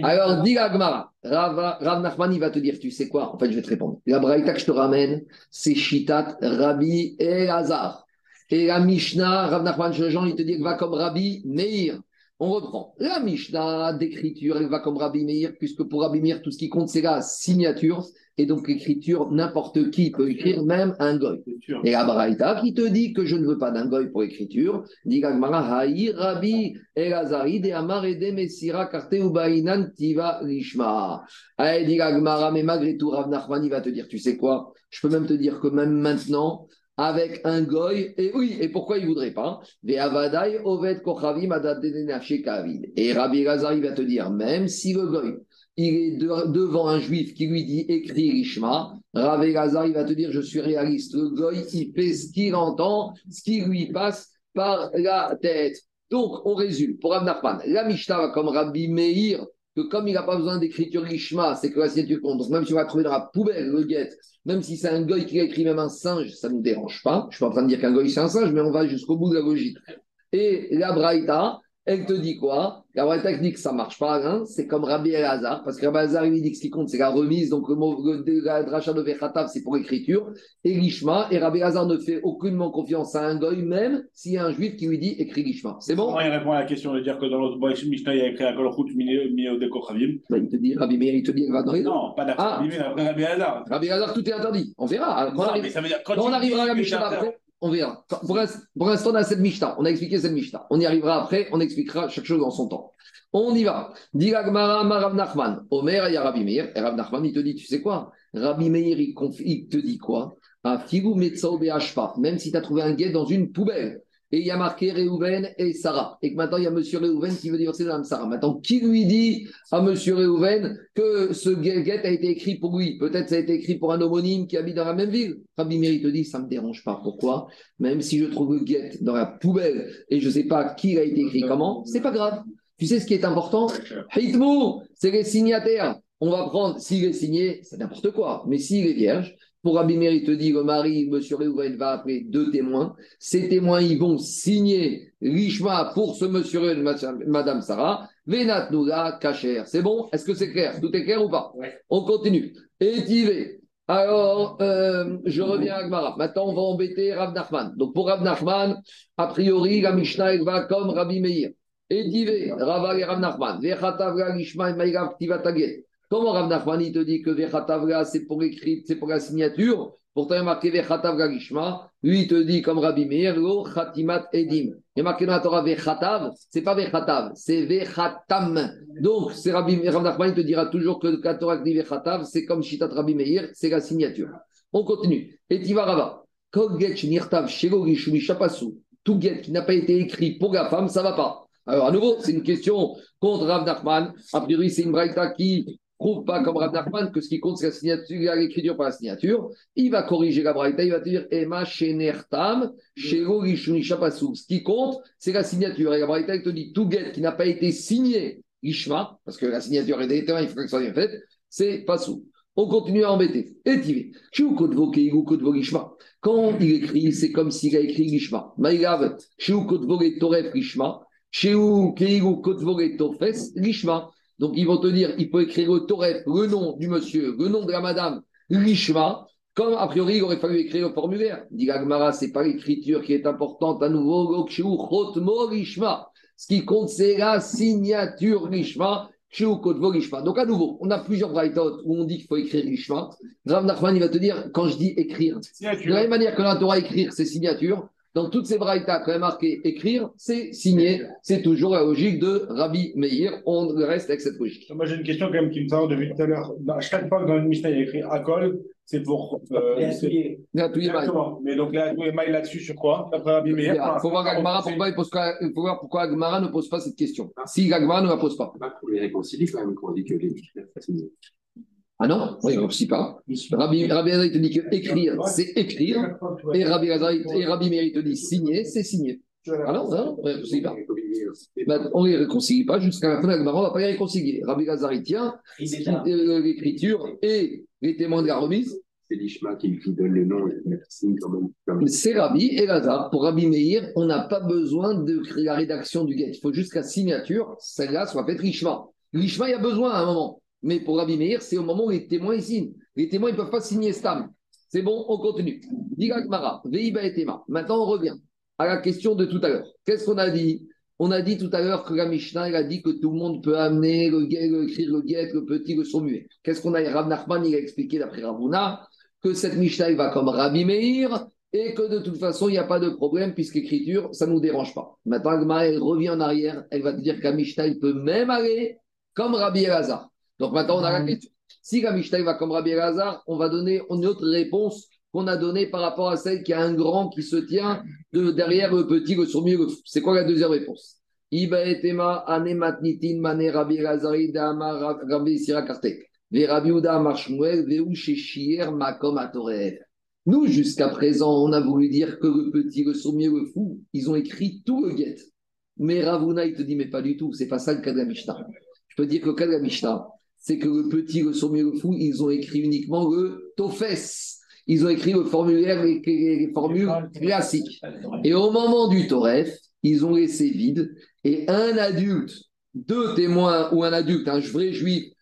Alors, dis la Gemara, Rav, Rav Nachman, il va te dire, tu sais quoi? En fait, je vais te répondre. La braïta que je te ramène, c'est Shitat, Rabbi et Hazar. Et la Mishnah, Rav Nachman, Jean, il te dit, va comme Rabbi Meir. On reprend. La Mishnah d'écriture, elle va comme Rabbi Meir, puisque pour Rabbi Meir, tout ce qui compte, c'est la signature. Et donc, l'écriture, n'importe qui peut écrire, même un goy. Et la Braïta qui te dit que je ne veux pas d'un goy pour l'écriture, dit Gagmara, Haï, Rabbi, Elazari, de Amar, de Messira, Karte, Ubainan, Tiva, Rishma. Allez, dit Gagmara, mais malgré tout, Rav Nachman, il va te dire, tu sais quoi? Je peux même te dire que même maintenant, avec un goy. Et oui, et pourquoi il ne voudrait pas Et Rabbi Lazar, va te dire, même si le goy, il est devant un juif qui lui dit écrit Rishma, Rabbi Lazar, va te dire, je suis réaliste. Le goy, il fait ce qu'il entend, ce qui lui passe par la tête. Donc, on résume. Pour Abnachman, la Mishnah comme Rabbi Meir, que comme il n'a pas besoin d'écriture Rishma, c'est que la signature compte. Donc, même si on va trouver dans la poubelle le guette, même si c'est un goy qui a écrit même un singe, ça ne nous dérange pas. Je ne suis pas en train de dire qu'un goy c'est un singe, mais on va jusqu'au bout de la logique. Et la Braïta, elle te dit quoi? La Braïta dit que ça ne marche pas, hein c'est comme Rabbi El-Hazar, parce que Rabbi El-Hazar, il dit que ce qui compte, c'est la remise, donc le mot de la dracha de Vechatav, c'est pour l'écriture, et l'Ishma, et Rabbi El-Hazar ne fait aucunement confiance à un goy, même s'il y a un juif qui lui dit écrit l'Ishma. C'est bon? Il répond à la question de dire que dans l'autre Mishnah, il y a écrit à Kolchut Mineo de Kochavim. Bah, il te dit, Rabbi Meir, il te dit, va dans les Non, pas d'accord. Ah. Rabbi El-Hazar. Rabbi El-Hazar, tout est interdit. On verra. Quand on arrive- mais ça veut dire quand quand on tu- arrivera à la Mishnah après, on verra. Pour l'inst- pour l'instant, on a cette Mishnah. On a expliqué cette Mishnah. On y arrivera après. On expliquera chaque chose en son temps. On y va. Dit Agmara, Rav Nachman. Omer, a Rabbi Meir. Et Rav Nachman, il te dit, tu sais quoi? Rabbi Meir, il, te dit quoi? Même si tu as trouvé un guet dans une poubelle. Et il y a marqué Réhouven et Sarah. Et que maintenant, il y a monsieur Réhouven qui veut divorcer de Mme Sarah. Maintenant, qui lui dit à monsieur Réhouven que ce guet a été écrit pour lui? Peut-être ça a été écrit pour un homonyme qui habite dans la même ville. Rabbi Meir, il te dit, ça ne me dérange pas. Pourquoi? Même si je trouve le guet dans la poubelle et je ne sais pas qui a été écrit comment, c'est pas grave. Tu sais ce qui est important? Hitmou, c'est les signataires. On va prendre, s'il est signé, c'est n'importe quoi. Mais s'il est vierge, pour Rabbi Meir, il te dit, le mari, monsieur Réhouven, va appeler deux témoins. Ces témoins, ils vont signer l'ishma pour ce monsieur Réhouven, madame Sarah. Venat Noula, Kacher. C'est bon? Est-ce que c'est clair? Tout est clair ou pas? Ouais. On continue. Étivé. Alors, euh, je reviens à Gmara. Maintenant, on va embêter Rav Nachman. Donc, pour Rav Nachman, a priori, la Mishnah, elle va comme Rabbi Meir. Étivé, Rava et Rav Nachman. Vechatavra, Lishma, et Maïrav, Tivatagé. Comment Rav Nachman, te dit que Vechatavra, c'est pour l'écrit, c'est pour la signature? Pourtant, il y a marqué Vechatavra, Lishma. Lui, il te dit comme Rabbi Meir, Lo, Khatimat, Edim. Il y a marqué dans la Torah Vechatav, c'est pas Vechatav, c'est Vechatam. Donc, c'est Rabbi Rav Nachman, te dira toujours que la Torah dit Vechatav, c'est comme Shitat Rabbi Meir, c'est la signature. On continue. Et Tivarava. Kol get nirtav shelo rishumi shapasu. Tout get qui n'a pas été écrit pour la femme, ça va pas. Alors, à nouveau, c'est une question contre Rav Nachman. A priori, c'est une braïta qui prouve pas comme Rav Nachman que ce qui compte, c'est la signature, l'écriture par la signature. Il va corriger la braïta, il va te dire Ema shenertam shapasu. Ce qui compte, c'est la signature. Et la braïta, il te dit tout get qui n'a pas été signé, Ishma, parce que la signature est des il faut que ça soit bien faite, c'est pas sous. On continue à embêter. Étivé. Quand il écrit, c'est comme s'il a écrit Lishma. Maïgav, Shiu Kotvore Toref Lishma, Shiu Keigu Kotvore Tofes Lishma. Donc ils vont te dire, il peut écrire le Toref, le nom du monsieur, le nom de la madame, Lishma, comme a priori il aurait fallu écrire le formulaire. Dit Gagmara, c'est pas l'écriture qui est importante à nouveau. Ce qui compte, c'est la signature Lishma. Donc à nouveau, on a plusieurs braïtot où on dit qu'il faut écrire Lishma. Rav Nachman, il va te dire, quand je dis écrire, de la même manière que la Torah écrire, c'est signature. Dans toutes ces braïtas, quand marqué écrire, c'est signé. C'est toujours la logique de Rabbi Meir. On reste avec cette logique. Moi, j'ai une question quand même qui me sort depuis tout à l'heure. Dans- chaque fois que dans une Mishnah, il y a écrit Akol, c'est pour. euh, les. Mais donc là, tous les mailles là-dessus, sur quoi? D'après Rabbi Meir. Il faut voir Agmara pourquoi il pose pas- il faut voir pourquoi Agmara ne pose pas cette question. Si Agmara ne la pose pas. Pas pour les réconcilier quand même, quand on dit que les Mishnah, c'est signé. Ah non, oui, on ne pas. Rabbi, Rabbi Hazar, il te dit que écrire, c'est écrire. Et Rabbi, Hazar, et Rabbi Meir, te dit signer, c'est signer. Ah non, non, on ne réconcilie pas. On ne les réconcilie pas jusqu'à la fin de la on ne va pas les réconcilier. Rabbi Hazar, il tient là. euh, l'écriture et les témoins de la remise. C'est l'Ishma qui, qui donne le nom et qui signe quand même. Comme... C'est Rabbi et Lazare. Pour Rabbi Meir, on n'a pas besoin de créer la rédaction du guet. Il faut juste qu'à signature, celle-là soit faite Rishma. Rishma, il y a besoin à un moment. Mais pour Rabbi Meir, c'est au moment où les témoins signent. Les témoins, ils ne peuvent pas signer Stam. C'est bon, on continue. Maintenant, on revient à la question de tout à l'heure. Qu'est-ce qu'on a dit? On a dit tout à l'heure que la Mishnah, elle a dit que tout le monde peut amener le guet, le le guet, le petit, le son muet. Qu'est-ce qu'on a Rav Nachman, il a expliqué d'après Ravuna que cette Mishnah, elle va comme Rabbi Meir et que de toute façon, il n'y a pas de problème puisque l'écriture, ça ne nous dérange pas. Maintenant, elle revient en arrière, elle va te dire que Mishnah, peut même aller comme Rabbi Elazar. Donc maintenant, on a la question. Si la Mishnah va comme Rabbi Elazar, on va donner une autre réponse qu'on a donnée par rapport à celle qui a un grand qui se tient de, derrière le petit, le sourd, le fou. C'est quoi la deuxième réponse? Iba etema anematnitin mane Rabbi dama Rabbi atorev. Nous, jusqu'à présent, on a voulu dire que le petit, le sourd, le fou, ils ont écrit tout le guet. Mais Ravuna, il te dit, mais pas du tout, c'est pas ça le cas de la Mishnah. Je peux dire que le cas de la Mishnah, c'est que le petit, le sourd, le fou, ils ont écrit uniquement le tofes. Ils ont écrit le formulaire, les, les formules classiques. Et au moment du Toref, ils ont laissé vide. Et un adulte, deux témoins ou un adulte, un vrai juif,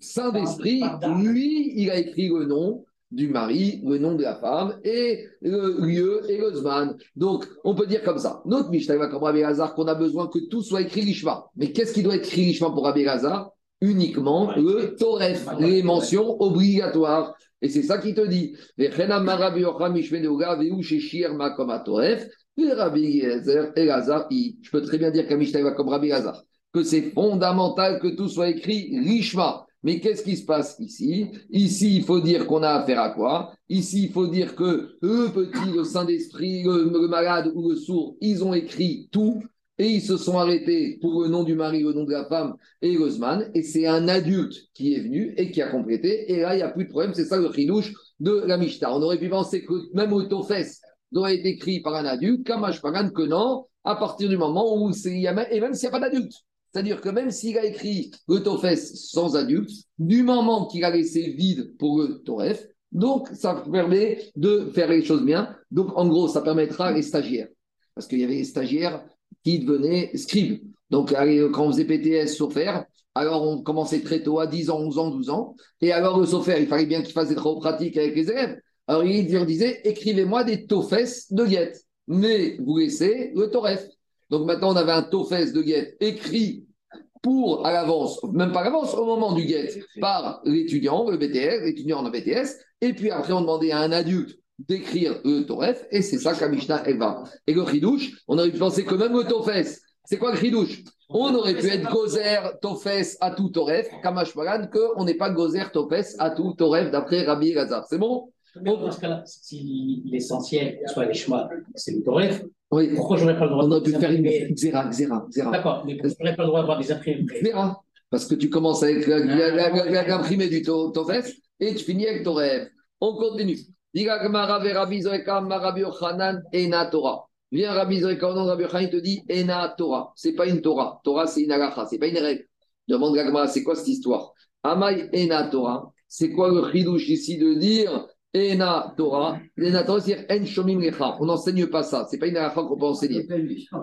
saint d'esprit, lui, il a écrit le nom du mari, le nom de la femme, et le lieu et le zman. Donc, on peut dire comme ça. Notre Mishnah va comme Rabbi qu'on a besoin que tout soit écrit l'ishma. Mais qu'est-ce qui doit être écrit l'ishma pour Rabbi Lazare Uniquement le toref, les mentions obligatoires. Et c'est ça qui te dit. Je peux très bien dire comme Rabbi que c'est fondamental que tout soit écrit l'ishma. Mais qu'est-ce qui se passe ici? Ici, il faut dire qu'on a affaire à quoi? Ici, il faut dire que le petit, le Saint-Esprit, le, le, malade ou le sourd, ils ont écrit tout et ils se sont arrêtés pour le nom du mari, le nom de la femme et le zman. Et c'est un adulte qui est venu et qui a complété. Et là, il n'y a plus de problème. C'est ça le chilouche de la Mishnah. On aurait pu penser que même au doit être écrit par un adulte, Kamash Pagan, que non, à partir du moment où même, et même s'il n'y a pas d'adulte. C'est-à-dire que même s'il a écrit le sans adulte, du moment qu'il a laissé vide pour le Toref, donc ça permet de faire les choses bien. Donc en gros, ça permettra les stagiaires. Parce qu'il y avait les stagiaires qui devenaient scribes. Donc quand on faisait PTS Sofer, alors on commençait très tôt, à 10 ans, 11 ans, 12 ans. Et alors le Sofer, il fallait bien qu'il fasse des travaux pratiques avec les élèves. Alors il leur disait, écrivez-moi des Tofes de guette, mais vous laissez le Toref. Donc maintenant, on avait un Tofes de guette écrit pour à l'avance, même pas à l'avance, au moment du guet, par l'étudiant, le BTS, l'étudiant en BTS, et puis après on demandait à un adulte d'écrire le Toref, et c'est ça qu'à Mishnah elle va. Et le Ridouche, on aurait pu penser que même le Tofes, c'est quoi le Ridouche On aurait pu être Gozer Tofes à tout Toref, Kamash Magan, qu'on n'est pas Gozer Tofes à tout Toref d'après Rabbi Lazar. C'est bon? Dans ce cas-là, si l'essentiel soit les chemins, c'est le Toref, oui. Pourquoi j'aurais pas le droit On aurait pu faire une xéra, xéra, xéra. D'accord, mais j'aurais pas le droit d'avoir des imprimés? Xéra. Parce que tu commences avec l'imprimé du Tofes et tu finis avec ton rêve. On continue. Viens Rabbi Zoeka, non, Rabbi Yochanan, il te dit Ena Torah. C'est pas une Torah. Torah, c'est une agacha, c'est pas une règle. Demande Gagmara, c'est quoi cette histoire? Amai Ena Torah. C'est quoi le chidouche ici de dire Ena Torah. Ena Torah, c'est En Shomim Lecha. On n'enseigne pas ça. C'est pas une aracha qu'on peut enseigner.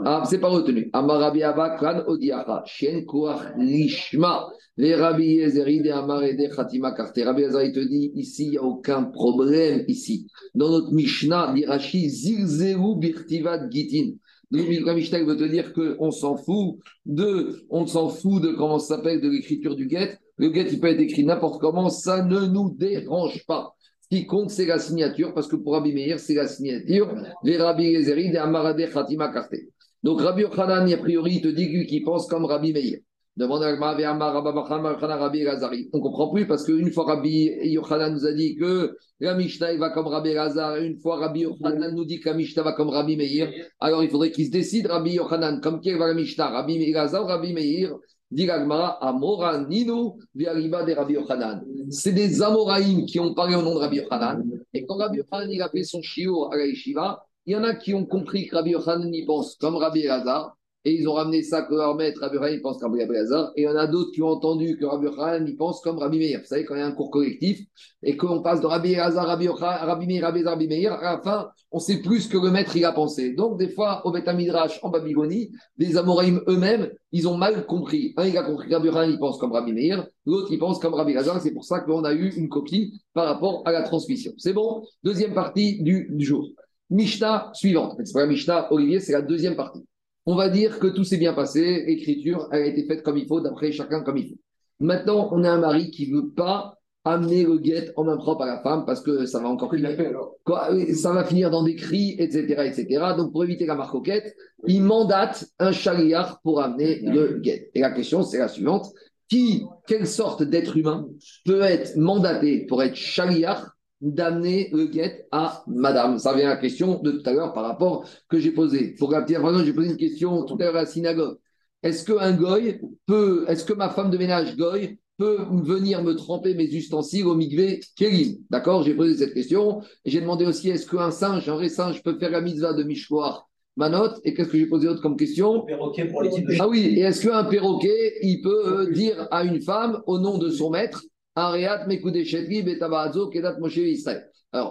Ah, c'est pas retenu. Amarabi Abba Kran Odiacha. Shen Koach Lishma. Les Rabbi Yezeri de Khatima Karte. Rabbi Yezeri te dit ici, il n'y a aucun problème ici. Dans notre Mishnah, Dirachi Zilzeru Birtivat Gitin. Le Mishnah veut te dire qu'on s'en fout de, on s'en fout de comment ça s'appelle, de l'écriture du guet. Le guet, il peut être écrit n'importe comment, ça ne nous dérange pas. Ce qui compte, c'est la signature, parce que pour Rabbi Meir, c'est la signature des Rabbi Gezeri, des Amarade Khatima Karte. Donc Rabbi Yochanan, a priori, il te dit lui qui pense comme Rabbi Meir. Demande à Rabbi. On ne comprend plus parce qu'une fois Rabbi Yochanan nous a dit que la Mishnah va comme Rabbi Lazar, une fois Rabbi Yochanan nous dit que la Mishnah va comme Rabbi Meir, alors il faudrait qu'il se décide Rabbi Yochanan, comme qui va la Mishnah, Rabbi Lazar, Rabbi Meir, C'est des Amoraïm qui ont parlé au nom de Rabbi Yochanan. Et quand Rabbi Yochanan a fait son shiur à la yeshiva, il y en a qui ont compris que Rabbi Yochanan y pense comme Rabbi Lazar et ils ont ramené ça que leur maître Rabbi Yochanan pense comme Rabbi Lazar, et il y en a d'autres qui ont entendu que Rabbi Yochanan y pense comme Rabbi Meir. Vous savez, quand il y a un cours collectif, et qu'on passe de Rabbi Lazar, Rabbi Rabbi Meir, Rabbi Rabbi Meir, à la fin, on sait plus que le maître il a pensé. Donc, des fois, au Beth Midrash, en Babylonie, les Amoraïm eux-mêmes, ils ont mal compris. Un, il a compris que Rabbi Yochanan, il pense comme Rabbi Meir, l'autre, il pense comme Rabbi Lazar, c'est pour ça qu'on a eu une copie par rapport à la transmission. C'est bon? Deuxième partie du, du jour. Mishnah suivante. C'est pas la Mishnah, Olivier, c'est la deuxième partie. On va dire que tout s'est bien passé, l'écriture a été faite comme il faut, d'après chacun comme il faut. Maintenant, on a un mari qui ne veut pas amener le guet en main propre à la femme parce que ça va encore Quoi, ça va finir dans des cris, etc., etc. Donc, pour éviter la marcoquette, il mandate un chariard pour amener le guet. Et la question, c'est la suivante qui, quelle sorte d'être humain peut être mandaté pour être chariard d'amener le guet à madame Ça vient à la question de tout à l'heure par rapport que j'ai posé. Pour la petite j'ai posé une question tout à l'heure à la synagogue. Est-ce qu'un goy peut, est-ce que ma femme de ménage goy peut venir me tremper mes ustensiles au migvé kélim D'accord J'ai posé cette question. J'ai demandé aussi est-ce qu'un singe, un vrai singe, peut faire la mitzvah de Mishloar ma note. Et qu'est-ce que j'ai posé d'autre comme question? Perroquet pour les Ah oui, et est-ce qu'un perroquet, il peut euh, dire à une femme, au nom de son maître, Alors,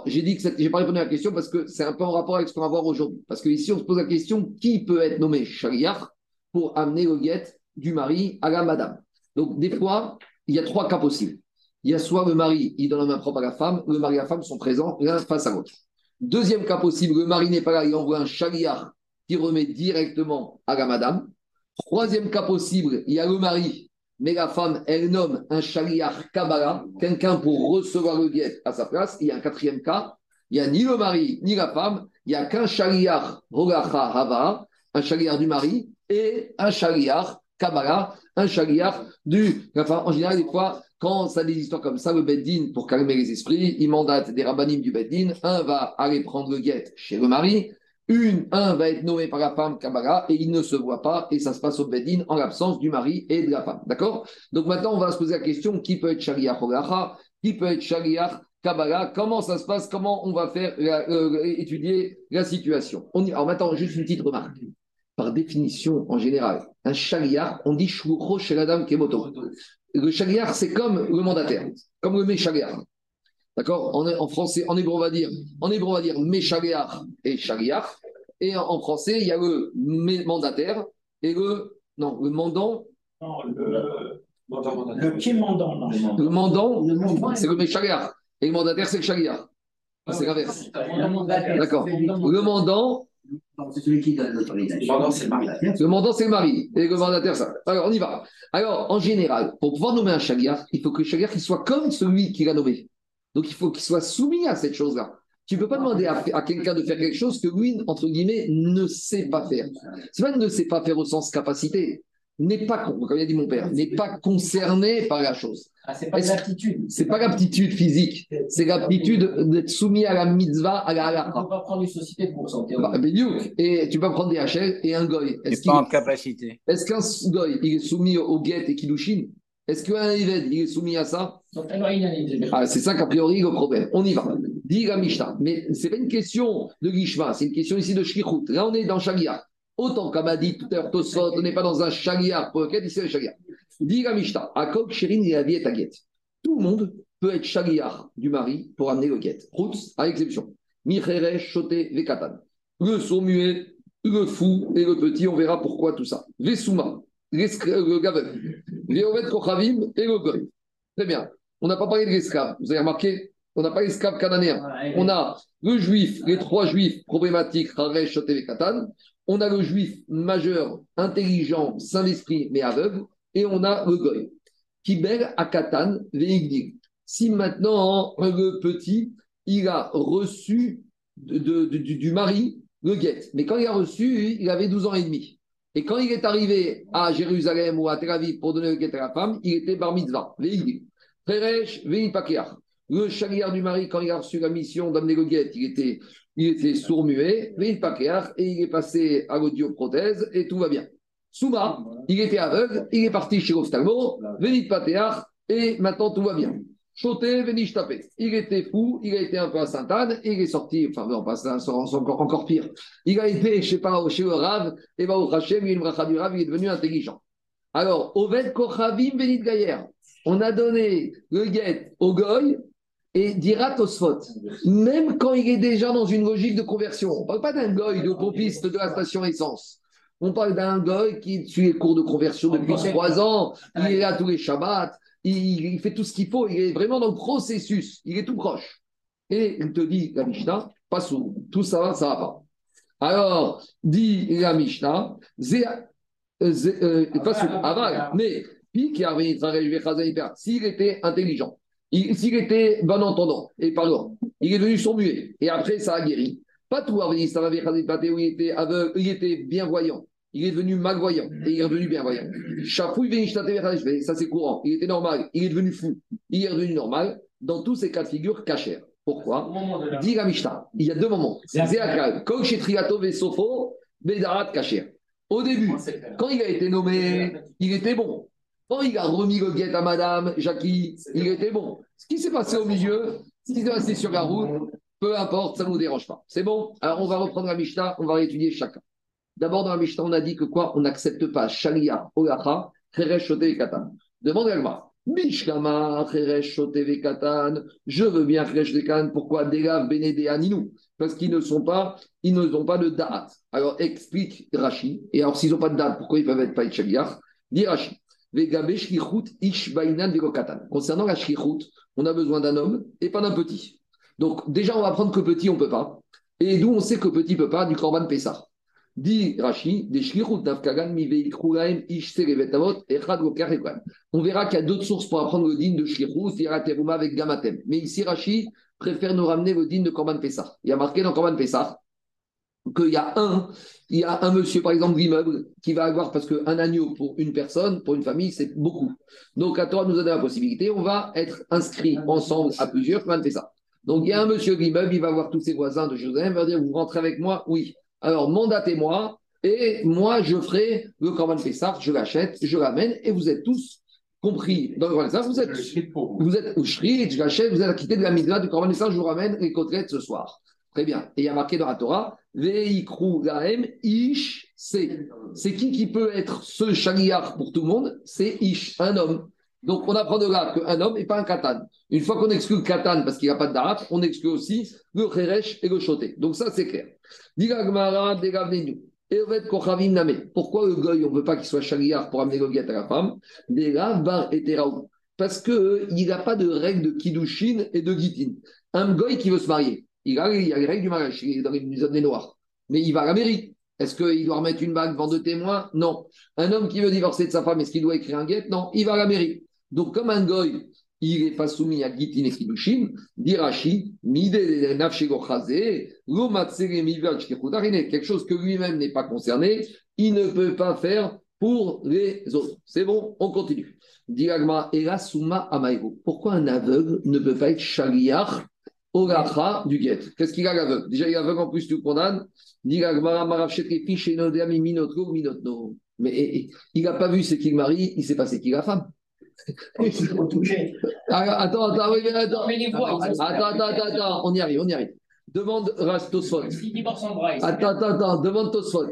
j'ai dit que j'ai pas répondu à la question parce que c'est un peu en rapport avec ce qu'on va voir aujourd'hui. Parce que ici, on se pose la question qui peut être nommé shaliach pour amener le guet du mari à la madame Donc, des fois, il y a trois cas possibles. Il y a soit le mari, il donne la main propre à la femme, le mari et la femme sont présents l'un face à l'autre. Deuxième cas possible, le mari n'est pas là, il envoie un chaliard qui remet directement à la madame. Troisième cas possible, il y a le mari, mais la femme, elle nomme un chaliard Kabbalah, quelqu'un pour recevoir le guet à sa place. Il y a un quatrième cas, il n'y a ni le mari ni la femme, il n'y a qu'un chaliard Rogacha Hava, un chaliard du mari, et un chaliard Kabbalah, un chaliard du. Enfin, en général, des fois, quand ça a des histoires comme ça, le Beddin, pour calmer les esprits, il mandate des rabbinim du Beddin. Un va aller prendre le guet chez le mari, une, un va être nommé par la femme Kabbalah et il ne se voit pas et ça se passe au Beddin en l'absence du mari et de la femme. D'accord? Donc maintenant, on va se poser la question qui peut être Shariach Hogacha Qui peut être Shariach Kabbalah? Comment ça se passe? Comment on va faire euh, étudier la situation? Alors maintenant, juste une petite remarque. Par définition, en général, un Shariach, on dit Shuro chez la dame Kemoto le shaliar, c'est comme le mandataire, comme le méchaliar. D'accord? En, en, français, en hébreu, on va dire, en hébreu, on va dire et shaliar. Et en, français, il y a le mandataire et le, non, le mandant. Non, le, le qui mandant, non. Le mandant, c'est le méchaliar. Et le mandataire, c'est le shaliar. C'est l'inverse. D'accord. Le mandant, c'est celui qui donne l'autorisation. Le mandant, c'est le mari. Le mandant, c'est le mari. Et le mandataire, ça. Alors, on y va. Alors, en général, pour pouvoir nommer un chagriar, il faut que le chagriar soit comme celui qui l'a nommé. Donc, il faut qu'il soit soumis à cette chose-là. Tu ne peux pas demander à, à quelqu'un de faire quelque chose que lui, entre guillemets, ne sait pas faire. C'est pas ne sait pas faire au sens capacité n'est pas, comme a dit mon père, n'est pas concerné par la chose. Ah, c'est pas l'aptitude. C'est pas l'aptitude physique, c'est l'aptitude d'être soumis à la mitzvah, à la halakha. On peut pas prendre une société pour s'entendre. Bah, et tu peux prendre des HL et un goy. Est-ce pas en capacité. Est-ce qu'un goy, il est soumis au guet et kilushin Est-ce qu'un Eved, il est soumis à ça? Ah, C'est ça qu'a priori le problème. On y va. Dit la Mishnah. Mais c'est pas une question de Gishma, c'est une question ici de Shlichut. Là, on est dans Shagia. Autant comme a dit tout à l'heure Tosot, on n'est pas dans un chagriar pour lequel le chagriar. Dit la Mishnah, Akok, Shirin et Aviet Aguet. Tout le monde peut être chagriar du mari pour amener le guet. Routz, à l'exception. Michere, Choté, Vekatan. Le sourd muet, le fou et le petit, on verra pourquoi tout ça. Vesuma, le gaveur. Léovet Kochavim et le goy. Très bien. On n'a pas parlé de l'esclave. Vous avez remarqué on n'a pas l'esclave cananéen. On a le juif, les trois juifs problématiques, Haresh, Choté, Vekatan on a le juif majeur, intelligent, saint d'esprit, mais aveugle, et on a le goy. Kiber akatan veigdig. Si maintenant le petit, il a reçu du, mari le guet, mais quand il a reçu, il avait 12 ans et demi. Et quand il est arrivé à Jérusalem ou à Tel Aviv pour donner le guet à la femme, il était bar mitzvah, veigdig. Feresh Le chagriard du mari, quand il a reçu la mission d'amener le guet, il était il était sourd-muet, mais il et il est passé à l'audioprothèse et tout va bien. Souma, il était aveugle, il est parti chez l'ophtalmo, Venit Patéar, et maintenant tout va bien. Choté, tapé. Il était fou, il a été un peu à Sainte-Anne, et il est sorti, enfin, non, pas ça, c'est encore, encore pire. Il a été, je sais pas, chez le Rav, et va au Hachem, il est devenu intelligent. Alors, Oved Kochavim Venit Gayer, on a donné le guet au Goy, et dira Tosfot, même quand il est déjà dans une logique de conversion, on ne parle pas d'un goy de pompiste de la station essence. On parle d'un goy qui suit les cours de conversion depuis trois ans, il est là tous les Shabbats, il, fait tout ce qu'il faut, il est vraiment dans le processus, il est tout proche. Et il te dit, la Mishnah, pas sous, tout ça va, ça va pas. Alors, dit la Mishnah, euh, euh, pas sous- aval, mais puis qui avait s'il était intelligent, il- s'il était bon entendant et parlant, il est devenu sourd muet. Et après ça a guéri. Pas tout il était aveugle, il était bienvoyant. Il est devenu malvoyant et il est devenu bienvoyant. Chafouille vénishtate vechazé, ça c'est courant. Il était normal, il est devenu fou, il est devenu normal. Dans tous ces cas de figure, cachère. Pourquoi? Dit la Mishnah, il y a deux moments. Au début, quand il a été nommé, il était bon. Quand il a remis le guet à madame Jackie, il était bon. Ce qui s'est passé au milieu, ce qui s'est passé sur la route, peu importe, ça ne nous dérange pas. C'est bon? Alors on va reprendre la Mishnah, on va réétudier chacun. D'abord, dans la Mishnah, on a dit que quoi? On n'accepte pas Sharia, Olacha, Cheresh, Katan. Demande à Gma. Bishkama, Cheresh, Katan. Je veux bien Cheresh Katan. Pourquoi Delav, Benede, Aninou Parce qu'ils ne sont pas, ils ne ont pas de da'at. Alors explique Rashi. Et alors, s'ils n'ont pas de da'at, pourquoi ils peuvent être pas Sharia? Dit Rashi. Concernant la on a besoin d'un homme et pas d'un petit. Donc, déjà, on va prendre que petit, on ne peut pas. Et d'où on sait que petit ne peut pas, du Korban Pessah. Dit Rashi. On verra qu'il y a d'autres sources pour apprendre le din de a teruma avec gamatem. Mais ici, Rashi préfère nous ramener le din de Korban Pessah. Il y a marqué dans Korban Pessah qu'il y a un, il y a un monsieur, par exemple, d'immeuble, qui va avoir, parce qu'un agneau pour une personne, pour une famille, c'est beaucoup. Donc, la Torah nous a donné la possibilité, on va être inscrits ensemble à plusieurs, Korban Pessah. Donc, il y a un monsieur d'immeuble, il va voir tous ses voisins de Jérusalem, il va dire, vous rentrez avec moi? Oui. Alors, mandatez-moi et moi, je ferai le Corban Pessah, je l'achète, je l'amène et vous êtes tous compris dans le Corban Pessah. Vous êtes, vous êtes au Shrit, je l'achète, vous êtes acquitté de la mitzvah du Corban Pessah, je vous ramène les côtelettes ce soir. Très bien. Et il y a marqué dans la Torah, Veikru Gaem Ish c'est. C'est qui qui peut être ce chaliar pour tout le monde? C'est Ish, un homme. Donc, on apprend de là qu'un homme et pas un katan. Une fois qu'on exclut le katan parce qu'il n'y a pas de darat, on exclut aussi le cheresh et le choté. Donc, ça, c'est clair. Pourquoi le goy, on ne veut pas qu'il soit chaliar pour amener le à la femme? Parce qu'il n'a pas de règle de kiddushin et de gitin. Un goy qui veut se marier, il a, a les règles du mariage, il est dans les zones noires. Mais il va à la mairie. Est-ce qu'il doit remettre une bague devant deux témoins? Non. Un homme qui veut divorcer de sa femme, est-ce qu'il doit écrire un guet? Non. Il va à la mairie. Donc, comme un goy, il n'est pas soumis à Gitin et Kiddushin, dit Rashi, quelque chose que lui-même n'est pas concerné, il ne peut pas faire pour les autres. C'est bon, on continue. Diagma Erasuma Amaïro. Pourquoi un aveugle ne peut pas être chaliar au gacha du guet Qu'est-ce qu'il a l'aveugle? Déjà, il est aveugle en plus, tu condamnes. Diagma Minotno. Mais il n'a pas vu c'est qui le mari, il ne sait pas c'est qui la femme. Alors, attends, attends, oui, attends. Attends, attends, attends, attends, on y arrive, on y arrive. Demande Rastosfot. Attends, attends, attends, demande Tosfot.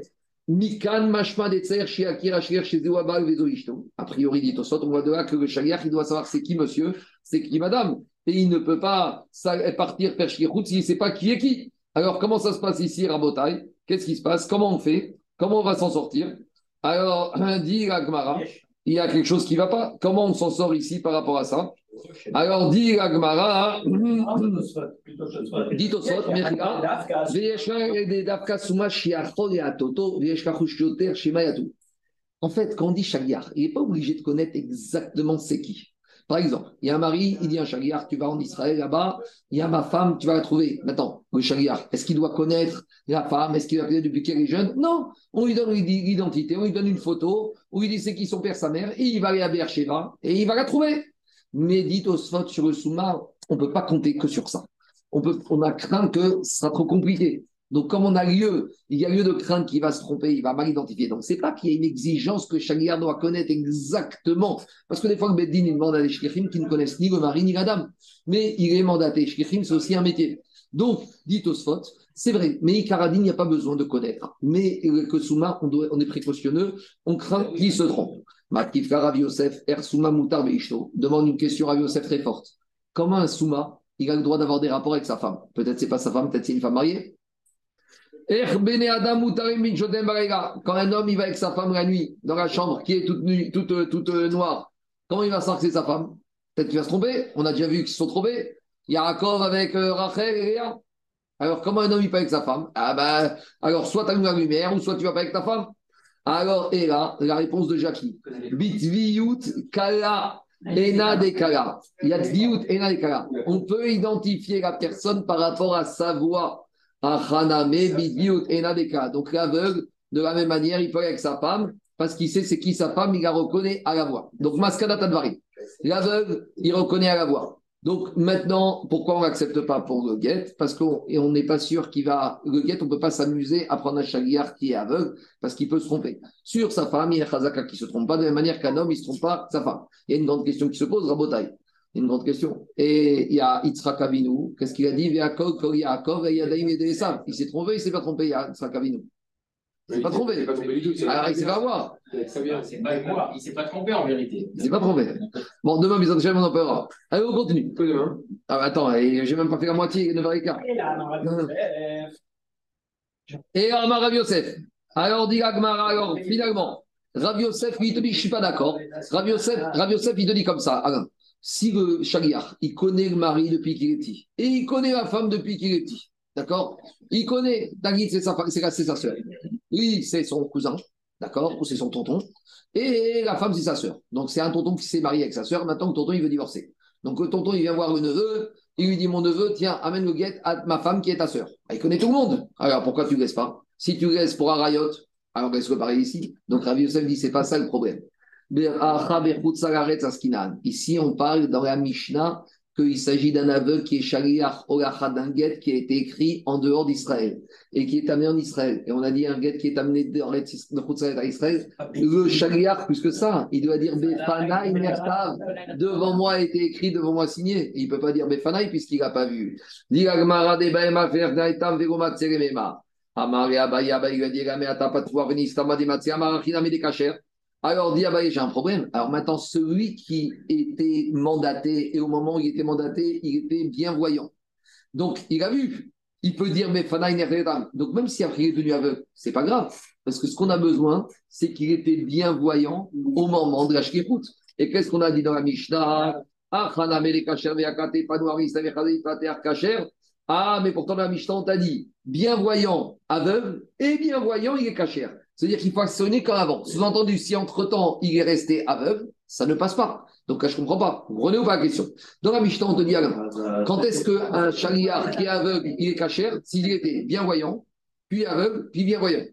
Mikan mashma de tser chez Akira chez chez Zewabal Vezoishto. A priori, dit Tosfot, on voit de là que le shaliach, il doit savoir c'est qui monsieur, c'est qui madame. Et il ne peut pas partir faire shlichut s'il ne sait pas qui est qui. Alors, comment ça se passe ici, Rabotai? Qu'est-ce qui se passe? Comment on fait? Comment on va s'en sortir? Alors, *clears throat* dit Agmara, il y a quelque chose qui ne va pas. Comment on s'en sort ici par rapport à ça Alors, dit Agmara, dit Tosfot, en fait, quand on dit Shagiar, il n'est pas obligé de connaître exactement c'est qui. Par exemple, il y a un mari, il dit un Shagiar, tu vas en Israël là-bas, il y a ma femme, tu vas la trouver. Maintenant, le Shagiar, est-ce qu'il doit connaître la femme? Est-ce qu'il doit connaître depuis qu'elle est jeune? Non, on lui donne l'identité, on lui donne une photo, on lui dit c'est qui son père, sa mère, et il va aller à Beersheba et il va la trouver. Mais dit au Sfot sur le Souma, on ne peut pas compter que sur ça. On, on a craint que ce sera trop compliqué. Donc, comme on a lieu, il y a lieu de craindre qu'il va se tromper, il va mal identifier. Donc, c'est pas qu'il y a une exigence que Shagiar doit connaître exactement. Parce que des fois, le Beddin, il demande à des shlichim qui ne connaissent ni le mari ni la dame. Mais il est mandaté. Shlichim, c'est aussi un métier. Donc, dit Osfot, c'est vrai, mais Ikaradin, il n'y a pas besoin de connaître. Mais que Souma, on, doit, on est précautionneux, on craint qu'il se trompe. Matkifka Rav Yosef, Er Souma Moutar Beishto, demande une question à Rav Yosef très forte. Comment un Souma, il a le droit d'avoir des rapports avec sa femme? Peut-être c'est pas sa femme, peut-être c'est une femme mariée. Quand un homme il va avec sa femme la nuit dans la chambre qui est toute, toute, toute noire, comment il va c'est sa femme? Peut-être qu'il va se tromper. On a déjà vu qu'ils se sont trompés. Yaakov avec euh, Rachel et Léa. Alors, comment un homme il peut avec sa femme? Ah ben, alors soit tu allumes la lumière, ou soit tu vas pas avec ta femme. Alors, et là, la réponse de Jackie. Bitviyut kala ena de kala. Yatviyut ena de kala. On peut identifier la personne par rapport à sa voix. Donc, l'aveugle, de la même manière, il peut aller avec sa femme, parce qu'il sait c'est qui sa femme, il la reconnaît à la voix. Donc, maskada tadvari. L'aveugle, il reconnaît à la voix. Donc maintenant, pourquoi on n'accepte pas pour le guet Parce qu'on n'est pas sûr qu'il va. Le guet, on ne peut pas s'amuser à prendre un chagriard qui est aveugle parce qu'il peut se tromper. Sur sa femme, il y a Khazaka qui ne se trompe pas de la même manière qu'un homme, il ne se trompe pas sa femme. Il y a une grande question qui se pose, Rabotai. Une grande question. Et il y a Yitzhak Avinu. Qu'est-ce qu'il a dit? Il s'est trompé, il ne s'est pas trompé, Yitzhak Avinu. Il s'est pas trompé. Il s'est pas trompé du tout. Alors, il s'est pas voir. Très bien. Il ne s'est pas trompé en vérité. Il s'est pas trompé. Bon, demain, Bizarre Hachem, on en parlera. Allez, on continue. demain Ah, bah, attends, j'ai même pas fait la moitié, 9h15. Et Amar Rav Yosef. Alors, dit Agmara, alors, finalement, Rav Yosef, lui, il te dit, je ne suis pas d'accord. Rav Yosef, Rav Yosef, il te dit comme ça. Alain, si le Shagiyar, il connaît le mari depuis qu'il est petit, et il connaît la femme depuis qu'il est petit, d'accord? Il connaît, David, c'est sa, c'est sa soeur. Lui, c'est son cousin, d'accord? Ou c'est son tonton. Et la femme, c'est sa sœur. Donc, c'est un tonton qui s'est marié avec sa sœur. Maintenant, le tonton, il veut divorcer. Donc, le tonton, il vient voir le neveu. Il lui dit Mon neveu, tiens, amène le guet à ma femme qui est ta sœur. Ah, il connaît tout le monde. Alors, pourquoi tu ne laisses pas? Si tu laisses pour un rayot, alors laisse-le pareil ici? Donc, Ravi Yosef dit C'est pas ça le problème. Ici, on parle dans la Mishnah qu'il s'agit d'un aveugle qui est shaliach olacha d'un guet qui a été écrit en dehors d'Israël et qui est amené en Israël. Et on a dit un guet qui est amené dans à Israël. Le shaliach, plus que ça, il doit dire Befanaï Mertav, devant moi a été écrit, devant moi signé. Et il ne peut pas dire Befanaï puisqu'il n'a pas vu. Amar et Abaya, il va dire Mais t'as pas de pouvoir venir, alors, dit j'ai un problème. Alors maintenant, celui qui était mandaté, et au moment où il était mandaté, il était bien voyant. Donc, il a vu. Il peut dire, mais Donc, même si après il est devenu aveugle, c'est pas grave. Parce que ce qu'on a besoin, c'est qu'il était bien voyant au moment de la shkirut. Et qu'est-ce qu'on a dit dans la Mishnah? Ah, mais pourtant, dans la Mishnah, on t'a dit, bien voyant, aveugle, et bien voyant, il est cachère. C'est-à-dire qu'il faut actionner comme avant. Sous-entendu, si entre-temps il est resté aveugle, ça ne passe pas. Donc je ne comprends pas. Vous prenez ou pas la question? Dans la Mishnah, on te dit quand est-ce qu'un chaliard qui est aveugle, il est cachère S'il était bien voyant, puis aveugle, puis bien voyant.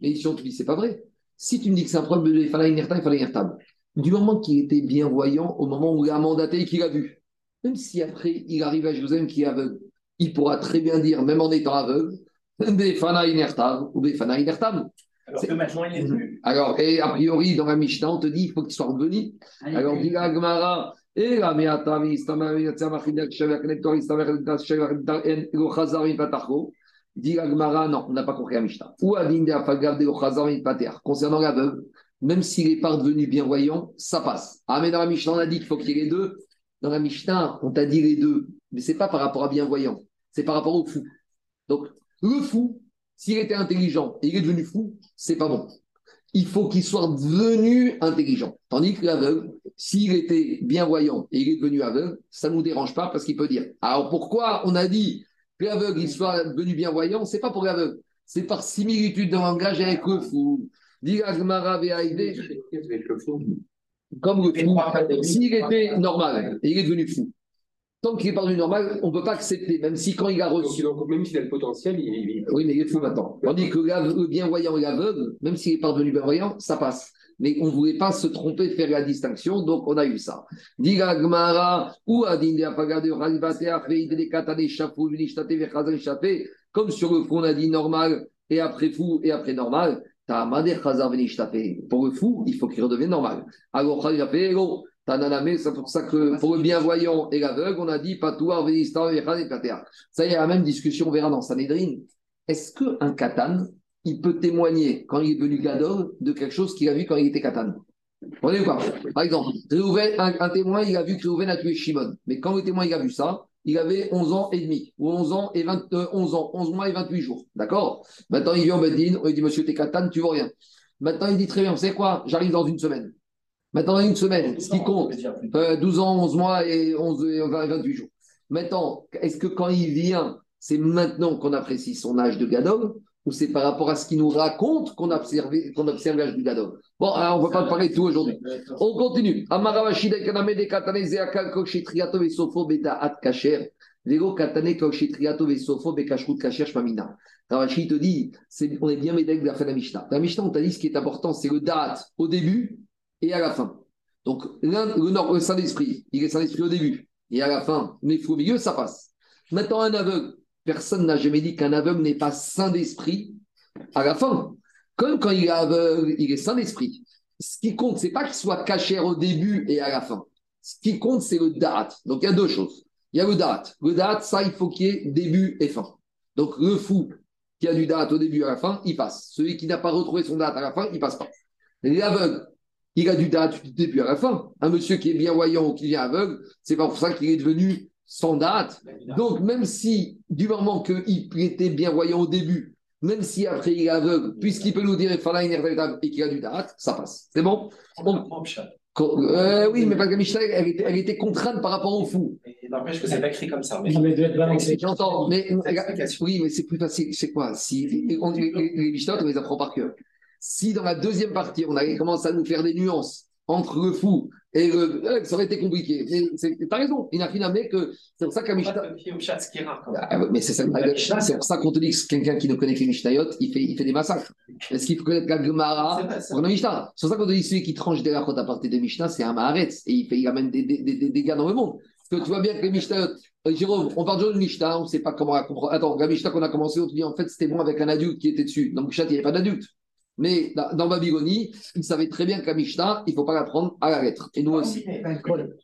Mais ici, on te dit, c'est pas vrai. Si tu me dis que c'est un problème de il fallait inertable. Du moment qu'il était bien voyant, au moment où il a mandaté et qu'il a vu, même si après il arrive à Jérusalem qui est aveugle, il pourra très bien dire, même en étant aveugle, *laughs* Befana inertable ou Befana inertable. Alors que maintenant, il n'est plus. Alors, et a priori, dans la Mishnah, on te dit il faut qu'il soit revenu. Alors, dit la Gemara, et la Meatami, Dit la Gemara, non, on n'a pas compris la Mishnah. Ou Concernant l'aveugle, même s'il n'est pas devenu bien voyant, ça passe. Ah, mais dans la Mishnah, on a dit qu'il faut qu'il y ait les deux. Dans la Mishnah, on t'a dit les deux. Mais ce n'est pas par rapport à bien voyant, c'est par rapport au fou. Donc, le fou, s'il était intelligent et il est devenu fou, c'est pas bon. Il faut qu'il soit devenu intelligent. Tandis que l'aveugle, s'il était bien voyant et il est devenu aveugle, ça ne nous dérange pas parce qu'il peut dire. Alors pourquoi on a dit que l'aveugle il soit devenu bien voyant? C'est pas pour l'aveugle, c'est par similitude de langage avec le fou. Comme le fou, s'il était normal et il est devenu fou, Tant qu'il est pas normal, on ne peut pas accepter, même si quand il a reçu. Donc, même s'il a le potentiel, il, Oui, mais il est fou maintenant. Tandis que le bien-voyant et l'aveugle, même s'il est pas devenu bien-voyant, ça passe. Mais on ne voulait pas se tromper, faire la distinction, donc on a eu ça. Diga Gmara, ou comme sur le fond, on a dit normal, et après fou, et après normal. Pour le fou, il faut qu'il redevienne normal. Alors, c'est pour ça que pour le bienvoyant et l'aveugle, on a dit Patouar, Vénistan, et Ça y est, la même discussion, on verra dans Sanhedrin. Est-ce qu'un Katan, il peut témoigner quand il est venu Gadol de quelque chose qu'il a vu quand il était Katan? Vous voyez quoi Par exemple, un, témoin, il a vu que Réhouven a tué Shimon. Mais quand le témoin il a vu ça, il avait 11 ans et demi, ou 11 ans et 20, 11 euh, ans, 11 mois et 28 jours. D'accord? Maintenant, il vient au Bedin, on lui dit Monsieur, t'es Katan, tu vois rien. Maintenant, il dit Très bien, vous savez quoi? J'arrive dans une semaine. Maintenant, une semaine, ce qui compte, 12 euh, ans, 11 mois et, 11, 28 jours. Maintenant, est-ce que quand il vient, C'est maintenant qu'on apprécie son âge de Gadol ou c'est par rapport à ce qu'il nous raconte qu'on observe, qu'on observe l'âge du Gadol? Bon, alors on ne va pas parler de tout aujourd'hui. On continue. Vélo katane vesofo bekashrut shmamina. Ravashi te dit, on est bien médec de la fin de la Mishnah. La Mishnah, on t'a dit ce qui est important, c'est le date au début et à la fin. Donc, le, le Saint-Esprit, il est Saint-Esprit au début et à la fin, mais au milieu, ça passe. Maintenant, un aveugle, personne n'a jamais dit qu'un aveugle n'est pas Saint d'Esprit à la fin. Comme quand il est aveugle, il est Saint d'Esprit. Ce qui compte, c'est pas qu'il soit caché au début et à la fin. Ce qui compte, c'est le date. Donc, il y a deux choses. Il y a le date. Le date, ça, il faut qu'il y ait début et fin. Donc, le fou qui a du date au début et à la fin, il passe. Celui qui n'a pas retrouvé son date à la fin, il passe pas. L'aveugle, il a du date du début à la fin. Un monsieur qui est bien voyant ou qui vient aveugle, c'est pas pour ça qu'il est devenu sans date. Donc, même si, du moment qu'il était bien voyant au début, même si après il est aveugle, puisqu'il peut nous dire et qu'il a du date, ça passe. C'est bon? Euh, oui, mais parce que Michel, elle était, elle était, contrainte par rapport au fou. N'empêche que c'est pas écrit comme ça. Mais... J'entends, mais oui, mais c'est plus facile. C'est quoi? Si on, les, les on les apprend par cœur. Si dans la deuxième partie, on avait commencé à nous faire des nuances entre le fou et le. Euh, ça aurait été compliqué. T'as raison, il n'a finalement que. C'est pour ça qu'un Mishnah. Ah, mais c'est c'est pour ça qu'on te dit que quelqu'un qui ne connaît que les Mishnayot, il fait, il fait des massacres. Est-ce qu'il faut connaître la Gemara pour le Mishnah? C'est pour ça qu'on te dit celui qui tranche des rachot à partir des Mishnah, c'est un Maharetz. Et il, fait, il amène des, des, des, des dégâts dans le monde. Parce que tu vois bien que les Mishnayot. Euh, Jérôme, on parle de Mishnah, on ne sait pas comment la comprendre. Attends, la Mishnah qu'on a commencé, on te dit en fait c'était bon avec un adulte qui était dessus. Donc Mishnah, il n'y avait pas d'adulte. Mais dans Babylonie, ils savaient très bien qu'à Mishnah, il ne faut pas la prendre à la lettre. Et nous aussi.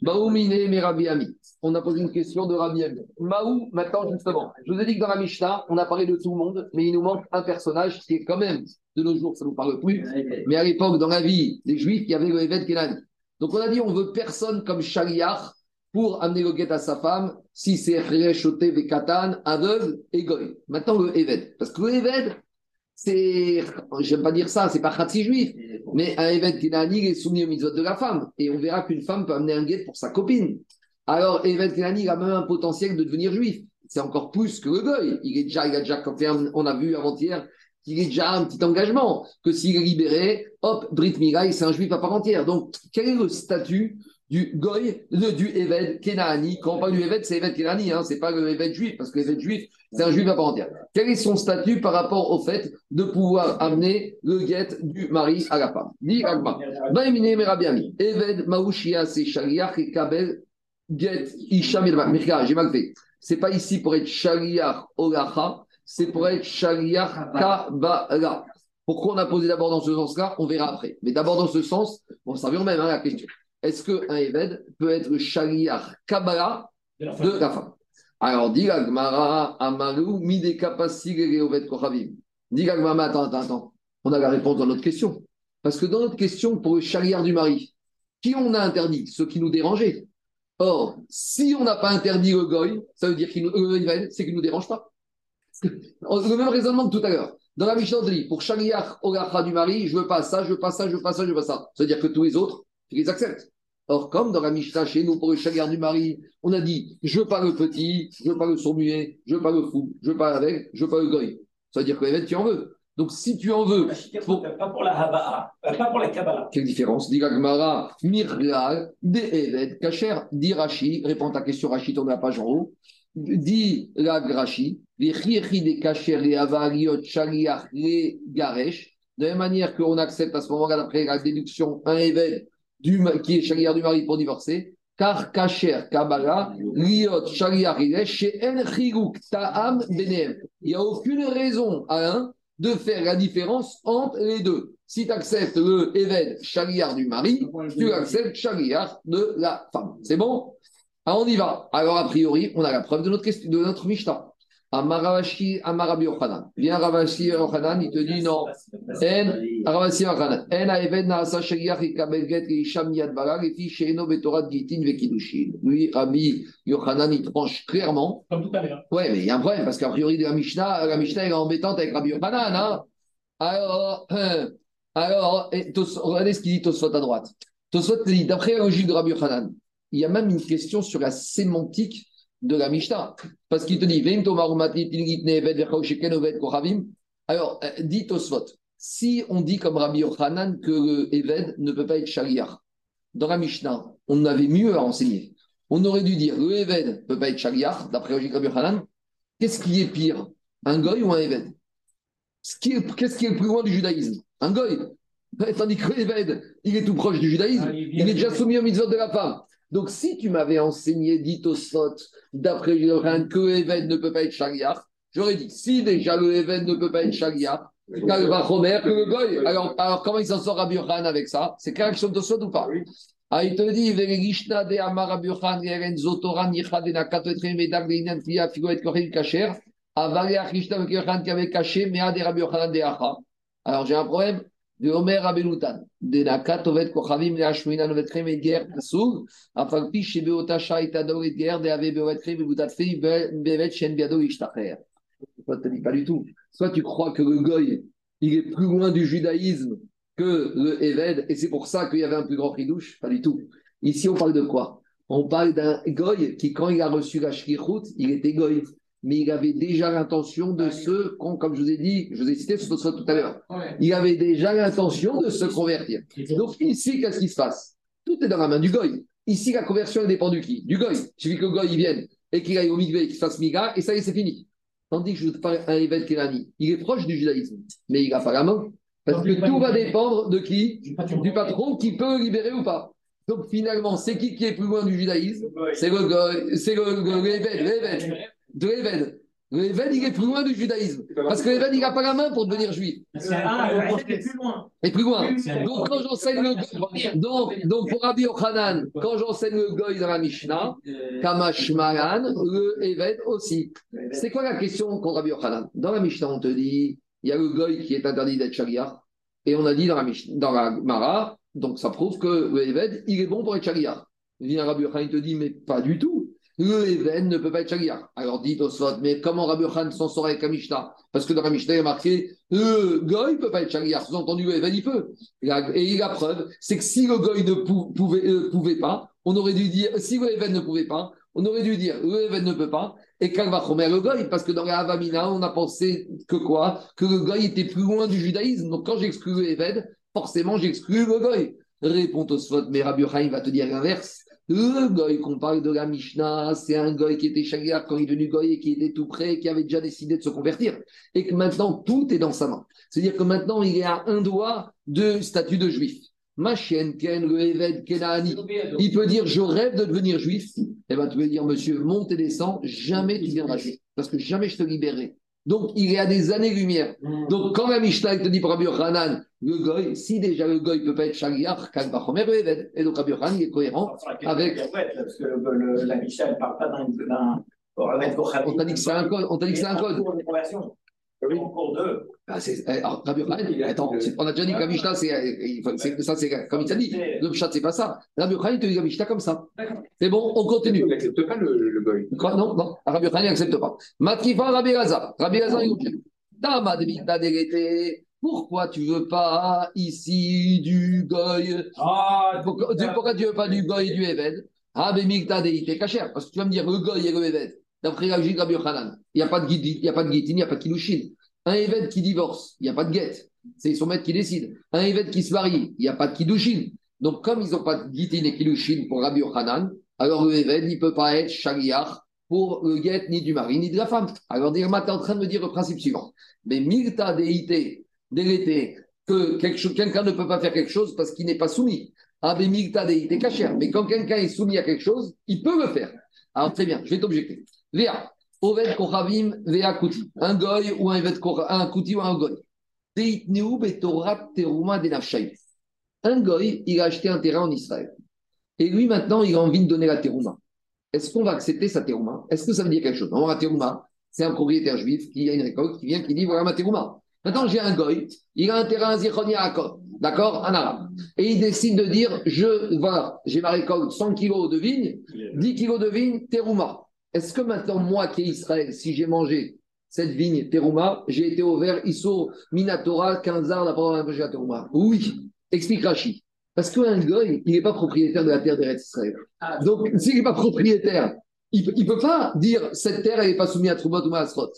Baoumine, mais Rabbi Ami. On a posé une question de Rabbi Ami. Maou, maintenant, justement. Je vous ai dit que dans la Mishnah, on a parlé de tout le monde, mais il nous manque un personnage qui est quand même, de nos jours, ça ne nous parle plus. Mais à l'époque, dans la vie des Juifs, il y avait le Eved Kenani. Donc on a dit, on veut personne comme Shaliach pour amener le guet à sa femme, si c'est Choté, Vekatan, aveugle et goy. Maintenant, le Eved. Parce que le Eved, c'est, j'aime pas dire ça, c'est pas Khatsi juif, mais un Kenani est soumis au mitzvot de la femme. Et on verra qu'une femme peut amener un guet pour sa copine. Alors, évêque Kenani a même un potentiel de devenir juif. C'est encore plus que le goy. Il est déjà, il a déjà, on a vu avant-hier qu'il est déjà un petit engagement, que s'il est libéré, hop, Brit Mirai, c'est un juif à part entière. Donc, quel est le statut du goy, du Eved Kenani. Quand on parle du Eved, c'est Eved Kenani, hein, c'est pas le Eved juif, parce que l'Eved juif, c'est un juif à part entière. Quel est son statut par rapport au fait de pouvoir amener le guet du mari à la femme? Dit Agma. Eved Maouchia, c'est Shaliach et Kabel Get Isham J'ai mal fait. C'est pas ici pour être Shaliach Olacha, c'est pour être Shaliach Kabala. Pourquoi on a posé d'abord dans ce sens-là? On verra après. Mais d'abord dans ce sens, on savait même hein, la question est-ce qu'un Eved peut être le Kabbalah de la femme Alors, dit Gmara, Amaru, Kochavim. Dit Gmara, attends, attends, attends. On a la réponse dans notre question. Parce que dans notre question, pour le Shaliach du mari, qui on a interdit? Ceux qui nous dérangeaient. Or, si on n'a pas interdit le goy, ça veut dire qu'il c'est qu'il ne nous dérange pas. Le même raisonnement que tout à l'heure. Dans la Mishnah, on dit, pour Shaliach Ogacha du mari, je veux pas ça, je veux pas ça, je veux pas ça, je veux pas ça. Ça veut dire que tous les autres, tu les acceptes. Or, comme dans la Mishnah chez nous, pour le chagrin du mari, on a dit je veux pas le petit, je veux pas le sourd-muet, je veux pas le fou, je veux pas l'aveugle, je veux pas le goy. Ça veut dire que les tu en veux. Donc, si tu en veux. Pas pour la Haba'a, pas pour la Kabbalah. Quelle différence? Dit Gagmara, Mirgal, De Evet, Kacher, dit Rashi, répond à ta question, Rashi, tourne la page en haut. Dit la Rashi, les de Kacher, les Avariot, les Garesh. De la même manière qu'on accepte à ce moment-là, d'après la déduction, un évêque du, qui est chaliar du mari pour divorcer, car Kacher Kabbalah, Liot Shaliar chez En Ta'am Benem. Il n'y a aucune raison, Alain, de faire la différence entre les deux. Si tu acceptes le Eved Shaliar du mari, tu acceptes Shaliar de la femme. C'est bon? Alors on y va. Alors a priori, on a la preuve de notre, de notre Mishnah. Amaravashi, Amarabi Yochanan. Viens Ravashi Yochanan, il te dit non. En, Ravashi Yochanan. En Aeved Naasa Shaliach Ikabel Get Isham Yad et Betorat Gitin Vekidushin. Lui, Rabbi Yochanan, il tranche clairement. Comme tout à l'heure. Ouais, mais il y a un problème parce qu'a priori, la Mishnah, la Mishnah est embêtante avec Rabbi Yochanan. Hein alors, alors regardez ce qu'il dit Tosfot à droite. Tosfot dit, d'après la logique de Rabbi Yochanan, il y a même une question sur la sémantique de la Mishnah. Parce qu'il te dit, alors, euh, dit Tosfot, si on dit comme Rabbi Yochanan que le Eved ne peut pas être Shaliach, dans la Mishnah, on avait mieux à enseigner. On aurait dû dire le Eved ne peut pas être Shaliach, d'après logique Rabbi Yochanan. Qu'est-ce qui est pire, un Goy ou un Eved? Qu'est-ce qui est le plus loin du judaïsme? Un Goy? Tandis que l'Eved, il est tout proche du judaïsme, ah, il, est déjà soumis au mitzvot de la femme. Donc, si tu m'avais enseigné, dit au Sot, d'après Yochanan, que le Eved ne peut pas être Shaliach, j'aurais dit si déjà le Eved ne peut pas être Shaliach, alors, alors, comment il s'en sort Rabbi Yochan avec ça? C'est correction de soi ou pas? Ah, il te dit, Verigishna de Amar Rabbi Yochan, Yeren Zotoran, Yichadena, Katotre, Medar, Leinan, Fia, Figoet, Kohen, Kacher, Avale, Achishna, Yochan, qui avait caché, Mea de Rabbi de Acha. Alors, j'ai un problème. De Omer Abelutan, de la Katovet, Kochavim, de Ashmina, Novetre, Medger, Kasug, Afalpi, Shebeota, Shaita, Dorit, Ger, de Ave, Beovetre, Bebutat, Fei, Bevet, Shen, Biado, Ishtacher. Tu pas du tout. Soit tu crois que le goy, il est plus loin du judaïsme que le Eved, et c'est pour ça qu'il y avait un plus grand ridouche. Pas du tout. Ici, on parle de quoi? On parle d'un goy qui, quand il a reçu la shkirut, il était goy. Mais il avait déjà l'intention de se, comme je vous ai dit, je vous ai cité ce tout à l'heure, il avait déjà l'intention de se convertir. Donc ici, qu'est-ce qui se passe Tout est dans la main du goy. Ici, la conversion dépend du qui Du goy. Il suffit que le goy il vienne et qu'il aille au mikvé, qu'il fasse miga, et ça y est, c'est fini. Tandis que je te parle un évêque Kérani, il est proche du judaïsme, mais il n'a pas la main. Parce que tout va dépendre de qui Du patron qui peut libérer ou pas. Donc finalement, c'est qui qui est plus loin du judaïsme C'est le c'est le, de L'évêque, il est plus loin du judaïsme. Parce que l'évêque, il n'a pas la main pour devenir juif. C'est un, il est plus loin. Et plus loin. Donc, quand j'enseigne le donc, donc, pour Rabbi Yochanan, quand j'enseigne le goy dans la Mishnah, Kamashmaran, le évêque aussi. C'est quoi la question contre Rabbi Yochanan? Dans la Mishnah, on te dit, il y a le goy qui est interdit d'être shaliach. Et on a dit dans la, Mishnah, dans la Mara, donc ça prouve que le il est bon pour être shaliach. Vient Rabbi Yochanan, il te dit, mais pas du tout le Even ne peut pas être Shaliach. Alors dit Oswald, mais comment Rabbi Khan s'en sort avec la Mishnah? Parce que dans la Mishnah, il y a marqué le Goy ne peut pas être Shaliach. Sous-entendu, le Even, il peut. Et la preuve, c'est que si le Goy ne pouvait, euh, pouvait pas, on aurait dû dire, si le Even ne pouvait pas, on aurait dû dire le Even ne peut pas, et Kalvachomer le Goy, parce que dans la Havamina, on a pensé que quoi? Que le Goy était plus loin du judaïsme. Donc quand j'exclus le Even, forcément j'exclus le Goy. Répond Oswald, mais Rabbi Khan va te dire l'inverse. Le goy qu'on parle de la Mishnah, c'est un goy qui était chagar quand il est devenu goy et qui était tout prêt, qui avait déjà décidé de se convertir. Et que maintenant, tout est dans sa main. C'est-à-dire que maintenant, il est à un doigt de statut de juif. Ma chienne, Ken, le Eved, Kenani, il peut dire Je rêve de devenir juif. Eh bien, tu peux dire Monsieur, monte et descends, jamais tu viendras juif. Parce que jamais je te libérerai. Donc, il est à des années-lumière. Mm. Donc, quand la Mishnah te dit pour Rabbi Yochanan, le goy, si déjà le goy ne peut pas être shaliach, Kalvachomer le Eved. Et donc, Rabbi Yochanan, est cohérent avec. Parce que la Mishnah ne parle pas d'un. On t'a dit que c'est un code. On t'a dit que c'est un code. Oui. En cours 2. Ah, eh, alors, Rabbi attends, on a déjà dit que la Mishnah, c'est, ça, c'est comme il t'a dit. Le Mishnah, c'est pas ça. Rabbi Yochanan, il te dit la Mishnah comme ça. C'est bon, on continue. Il n'accepte pas le, le goy. Quoi Non, non, Rabbi Yochanan, il n'accepte pas. Matrifa Rabbi Gaza. Rabbi Gaza, il Dama de Mikta Pourquoi tu veux pas ici du goy? Ah, pourquoi, pourquoi tu veux pas du goy et du Eved? Ah, mais Mikta Déité, cachère. Parce que tu vas me dire le goy et le Eved. D'après la logique Rabbi Yochanan, il n'y a pas de il n'y a pas de guide, il n'y a pas de kilushin. Un évêque qui divorce, il n'y a pas de guette. C'est son maître qui décide. Un évêque qui se marie, il n'y a pas de kiddushin. Donc, comme ils n'ont pas de guitine et kiddushin pour Rabbi Yochanan, alors le évêque il ne peut pas être shaliach pour le guette ni du mari ni de la femme. Alors, Dirma, tu es en train de me dire le principe suivant. Mais milta deité, délété, que quelqu'un ne peut pas faire quelque chose parce qu'il n'est pas soumis. Ah, mais milta deité cachère. Mais quand quelqu'un est soumis à quelque chose, il peut le faire. Alors, très bien, je vais t'objecter. Oved Kochavim Kuti. Un goy ou un Kuti ou un goy. Un goy, il a acheté un terrain en Israël. Et lui, maintenant, il a envie de donner la terouma. Est-ce qu'on va accepter sa terouma Est-ce que ça veut dire quelque chose? Non, la terouma, c'est un propriétaire juif qui a une récolte, qui vient, qui dit voilà ma terouma. Maintenant, j'ai un goy, il a un terrain à Zichon d'accord, en arabe. Et il décide de dire je, voilà, j'ai ma récolte 100 kilos de vigne, 10 kilos de vigne, terouma. Est-ce que maintenant, moi qui est Israël, si j'ai mangé cette vigne terouma, j'ai été au vert Iso Minatora 15 ans d'après mangé la terouma Oui, explique Rachi. Parce qu'un goy, il n'est pas propriétaire de la terre d'Eretz Israël. Ah, Donc, s'il n'est pas propriétaire, il ne peut pas dire cette terre, elle n'est pas soumise à Troumot ou Maasrot.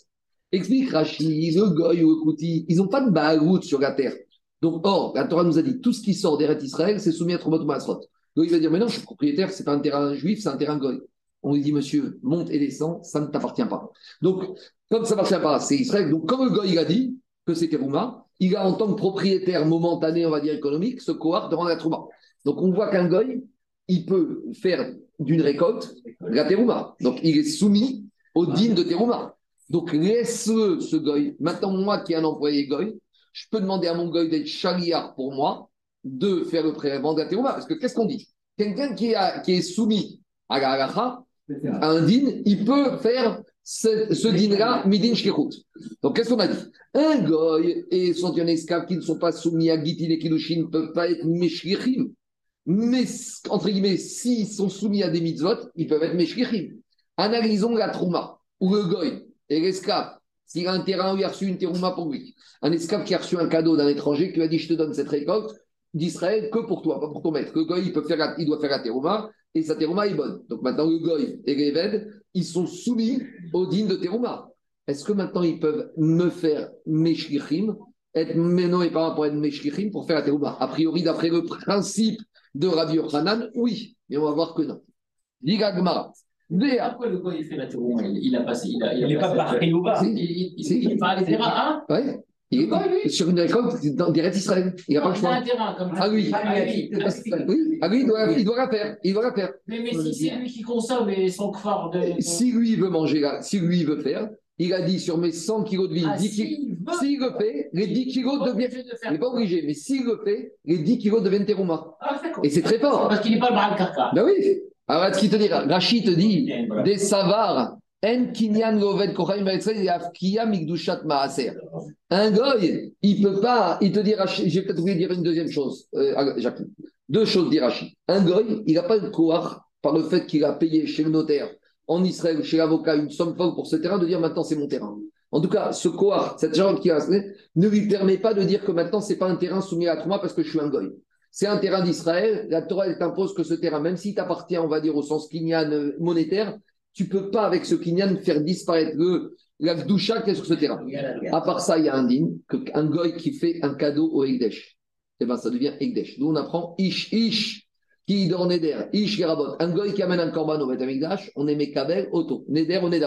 Explique Rachid, le Goy ou le Kouti, ils n'ont pas de Baalout sur la terre. Donc, or, la Torah nous a dit tout ce qui sort d'Eret Israël, c'est soumis à Troumot ou Maasrot. Donc, il va dire mais non, je suis propriétaire, c'est pas un terrain juif, c'est un terrain Goy. On lui dit monsieur, monte et descend, ça ne t'appartient pas. Donc, comme ça ne t'appartient pas, c'est Israël. Donc, comme le Goy a dit que c'était Rouma, il a en tant que propriétaire momentané, on va dire économique, ce cohort devant la Trouma. Donc, on voit qu'un Goy, il peut faire d'une récolte la terouma. Donc, il est soumis au digne de terouma. Donc, laisse-le, ce goy. Maintenant, moi qui ai un employé goy, je peux demander à mon goy d'être chaliard pour moi, de faire le prélèvement de la terouma. Parce que qu'est-ce qu'on dit? Quelqu'un qui, qui, est soumis à la halacha, à un din, il peut faire ce, ce din-là, midin shkirut. Donc, qu'est-ce qu'on a dit? Un goy et son esclave qui ne sont pas soumis à Gitin et Kilushin ne peuvent pas être meshkichim. Mais, entre guillemets, s'ils sont soumis à des mitzvot, ils peuvent être meshkichim. Analysons la trouma, ou le goy, et l'esclave. S'il a un terrain où il a reçu une terouma pour lui, un esclave qui a reçu un cadeau d'un étranger qui lui a dit Je te donne cette récolte d'Israël que pour toi, pas pour ton maître. Le goy, il, peut faire il doit faire la terouma, et sa terouma est bonne. Donc maintenant, le goy et l'Eved, ils sont soumis au digne de terouma. Est-ce que maintenant ils peuvent me faire meshkichim être non et pas pour être meshkichim pour faire la terouma? A priori, d'après le principe de Rabbi Yochanan, oui, mais on va voir que non. Diga. Pourquoi le il fait la terouma il, a passé. Il, a, il, il est pas parti ou pas Il les terrains, hein Oui. Il est sur une récolte dans des Israël. Il n'a pas le choix. Un terrain, comme ah oui. Ah oui, ah oui il, doit, il doit la faire. Il doit la faire. Mais, mais si c'est lui qui consomme et son phare de. Si lui veut manger là, si lui veut faire, il a dit sur mes 100 kilos de vigne, ah, 10 kilos. S'il le fait, les 10 kilos deviennent. Il n'est pas obligé, mais s'il le fait, les 10 kilos deviennent terouma. Ah, et c'est très fort. Parce qu'il n'est pas le bras de carca. Ben oui. Alors, ce qu'il te dit, Rachid te dit, des savars, en kinyan loved kochaim afkiya mikdushat maaser. Un goy, il peut pas, il te dit, j'ai peut-être oublié de dire une deuxième chose, euh, Jacques. Deux choses, dit Rachid. Un goy, il n'a pas le pouvoir, par le fait qu'il a payé chez le notaire, en Israël, chez l'avocat, une somme folle pour ce terrain, de dire maintenant c'est mon terrain. En tout cas, ce cohort, cette jambe qui a ne lui permet pas de dire que maintenant c'est pas un terrain soumis à Trouma parce que je suis un goy. C'est un terrain d'Israël. La Torah, elle t'impose que ce terrain, même s'il t'appartient, on va dire, au sens kinyan euh, monétaire, tu peux pas, avec ce kinyan, faire disparaître le, la doucha qui est sur ce terrain. À part ça, il y a un digne, un goy qui fait un cadeau au Egdesh. Et eh bien, ça devient Egdesh. Nous, on apprend Ish, Ish, qui dort Neder, Ish, Gerabot. Un goy qui amène un korban au Bet on est Mekabel, Auto. Neder, on est.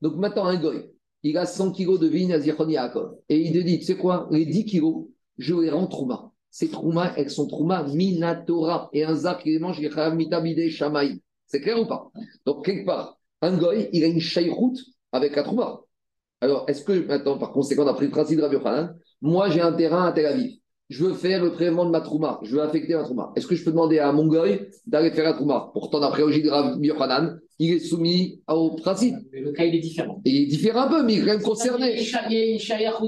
Donc maintenant, un goy, il a 100 kilos de vigne à Zichon Et il te dit, tu sais quoi, les 10 kilos, je les rends Trouma. Ces Trouma, elles sont Trouma Minatora. Et un Zar qui les mange, il Mitabide Shamaï. C'est clair ou pas? Donc, quelque part, un goy, il a une chaïroute avec la Trouma. Alors, est-ce que maintenant, par conséquent, d'après le principe de Rabbi moi j'ai un terrain à Tel Aviv je veux faire le prélèvement de ma trouma, je veux affecter ma trouma. Est-ce que je peux demander à mon goy d'aller faire la trouma? Pourtant, d'après Oji de Rabbi Yochanan, il est soumis au principe. Mais le cas, il est différent. il est différent un peu, mais il est quand même concerné.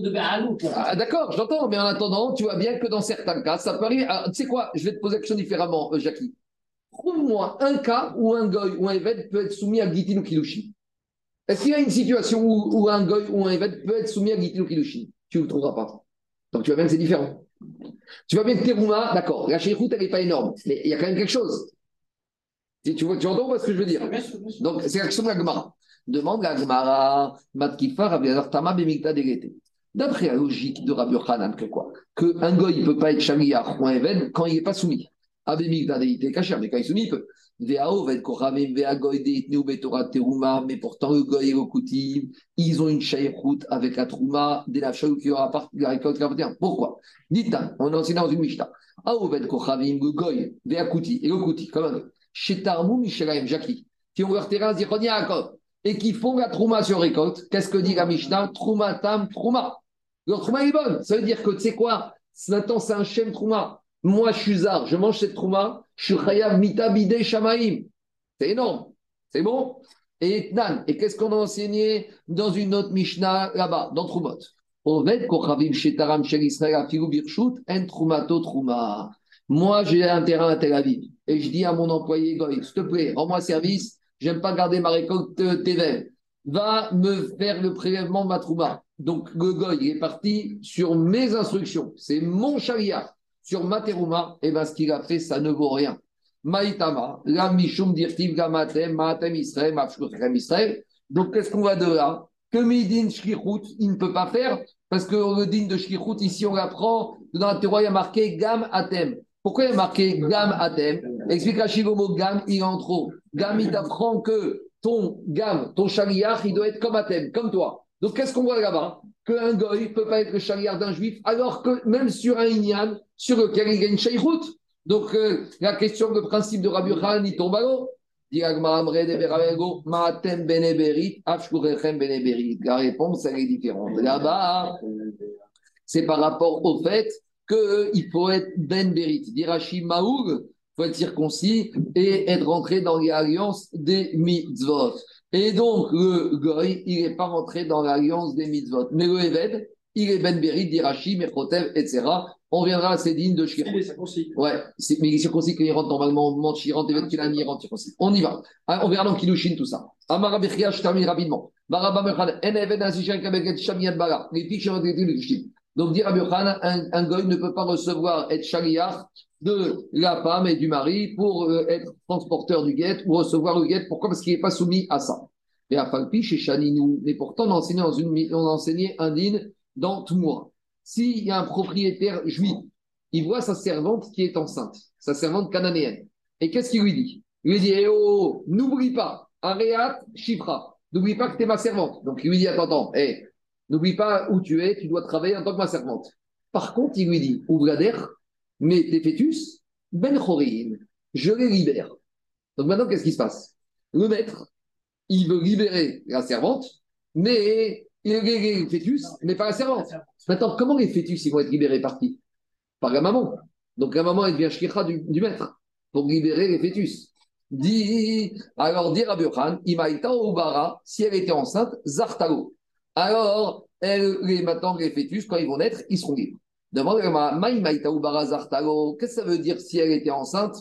de ah, D'accord, j'entends, mais en attendant, tu vois bien que dans certains cas, ça peut arriver. Ah, tu sais quoi Je vais te poser la question différemment, euh, Jackie. Trouve-moi un cas où un goy ou un évêque peut être soumis à Gitin ou Kilushi. Est-ce qu'il y a une situation où, un goy ou un évêque peut être soumis à Gitin ou Kilushi Tu ne le trouveras pas. Donc tu vois bien que c'est différent. Tu vois bien que Terouma, d'accord, la chéroute, elle n'est pas énorme, mais il y a quand même quelque chose. Tu, vois, tu entends ce que je veux dire? Donc, c'est l'action de la Gemara. Demande la Gemara, Matkifa, Rabbi Tama, Bemikta, Degete. D'après la logique de Rabbi Yochanan, que quoi? Qu'un goy ne peut pas être chariar ou un even quand il n'est pas soumis. Abemikta, Degete, Kacher, mais quand il est soumis, il peut. Mais pourtant, le goy et le koutim, ils ont une shaykhout avec la trouma de la qui aura la récolte 41. Pourquoi? Dites, on enseigne dans une Mishnah. Aovet kochavim, le goy, veakouti, et le kouti, comme un Shetarmou Michelaim, Jackie, qui ont leur terrain Zichon Yaakov, et qui font la trouma sur récolte. Qu'est-ce que dit la Mishnah? Trouma tam trouma. Leur trouma est bonne. Ça veut dire que, tu sais quoi? Maintenant, c'est un shem trouma. Moi, je suis zar, je mange cette trouma, je suis chayav mitabide shamaim. C'est énorme. C'est bon? Et nan, et qu'est-ce qu'on a enseigné dans une autre Mishnah là-bas, dans Trumot Oved kochavim shetaram shel Israël afilu birshut en trumato truma. Moi, j'ai un terrain à Tel Aviv et je dis à mon employé s'il te plaît, rends-moi service, j'aime pas garder ma récolte TV. Va me faire le prélèvement de ma trouma. Donc, le goy est parti sur mes instructions. C'est mon chariot sur Materouma, et eh ben, ce qu'il a fait, ça ne vaut rien. Maïtama, la Mishum Dirtiv Gamatem, Matem Israël, Mafshkochem Israël. Donc, qu'est-ce qu'on va de là? Que Midin Shkichut, il ne peut pas faire, parce que le din de Shkichut, ici, on l'apprend, dans la Torah, il y a marqué Gam Atem. Pourquoi il y a marqué Gam Atem? Explique à Shigomo, Gam, il en trop. Gam, il t'apprend que ton Gam, ton chariach, il doit être comme Atem, comme toi. Donc, qu'est-ce qu'on voit là-bas? Qu'un goy ne peut pas être le chariach d'un juif, alors que même sur un Inyan, sur lequel il une shaykhut. Donc, euh, la question, le principe de Rabbi Khan, il tombe à l'eau. La réponse, elle est différente. Là-bas, c'est par rapport au fait qu'il faut être Ben Berit. Dirachi Maoug, faut être circoncis et être rentré dans l'alliance des mitzvot. Et donc, le Goy, il n'est pas rentré dans l'alliance des mitzvot. Mais le Eved, il est Ben Berit, Dirachi, Mechotev, etc. On viendra à ces dignes de Shkir. Il est circoncis. Ouais, c'est- mais il est circoncis qu'il rentre normalement, Manchi rentre, Eved qu'il a mis, il rentre circoncis. On y va. Ah, On verra dans Kilushin tout ça. Amara Bechia, je termine rapidement. Baraba Mechan, En Eved Azishan Kabeket Shamiat Bara. Les un, goy ne peut pas recevoir être chariach de la femme et du mari pour euh, être transporteur du guet ou recevoir le guet. Pourquoi? Parce qu'il n'est pas soumis à ça. Et à Falpi, chez Chaninou, mais pourtant, on enseignait, dans une, on enseignait un din dans Toumoura. S'il y a un propriétaire juif, il voit sa servante qui est enceinte, sa servante cananéenne. Et qu'est-ce qu'il lui dit? Il lui dit Eh oh, n'oublie pas, Areat Shifra, n'oublie pas que tu es ma servante. Donc il lui dit Attends, attends, eh, n'oublie pas où tu es, tu dois travailler en tant que ma servante. Par contre, il lui dit Ouvrader, mais tes fœtus, Ben Chorim, je les libère. Donc maintenant, qu'est-ce qui se passe? Le maître, il veut libérer la servante, mais il les fœtus, mais pas la servante. Maintenant, comment les fœtus ils vont être libérés par qui? Par la maman. Donc la maman, elle devient shkira du, maître pour libérer les fœtus. Dit, alors à Burhan, Imaïta Obara, si elle était enceinte, Zartalo. Alors, elle, les, maintenant, les fœtus, quand ils vont naître, ils seront libres. Demande qu'est-ce que ça veut dire si elle était enceinte?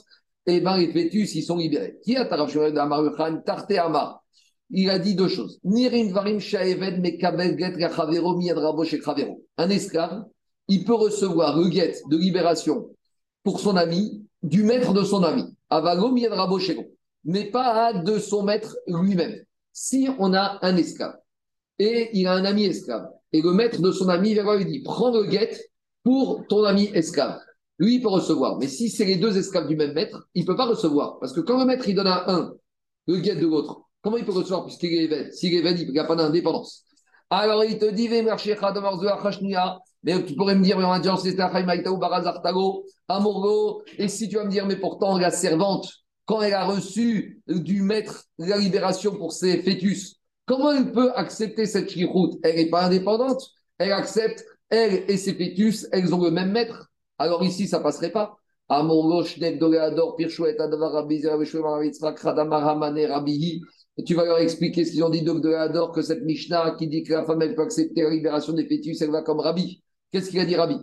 Eh bien, les fœtus, ils sont libérés. Qui a Amaruchan, Tarte Amar Il a dit deux choses. Un esclave, il peut recevoir le guet de libération pour son ami, du maître de son ami, mais pas de son maître lui-même. Si on a un esclave et il a un ami esclave, et le maître de son ami et lui dit Prends le guet pour ton ami esclave. Lui, il peut recevoir. Mais si c'est les deux esclaves du même maître, il ne peut pas recevoir. Parce que quand le maître il donne à un le guet de l'autre, comment il peut recevoir puisqu'il est évêque S'il est évêque, il n'a pas d'indépendance. Alors il te dit. Mais tu pourrais me dire, mais on a Amorgo. Et si tu vas me dire, mais pourtant la servante, quand elle a reçu du maître la libération pour ses fœtus, comment elle peut accepter cette chiroute? Elle n'est pas indépendante. Elle accepte, elle et ses fœtus, elles ont le même maître. Alors ici, ça passerait pas. Tu vas leur expliquer ce qu'ils ont dit de Doleador, que cette Mishnah qui dit que la femme, elle peut accepter la libération des fœtus, elle va comme Rabbi. Qu'est-ce qu'il a dit Rabbi?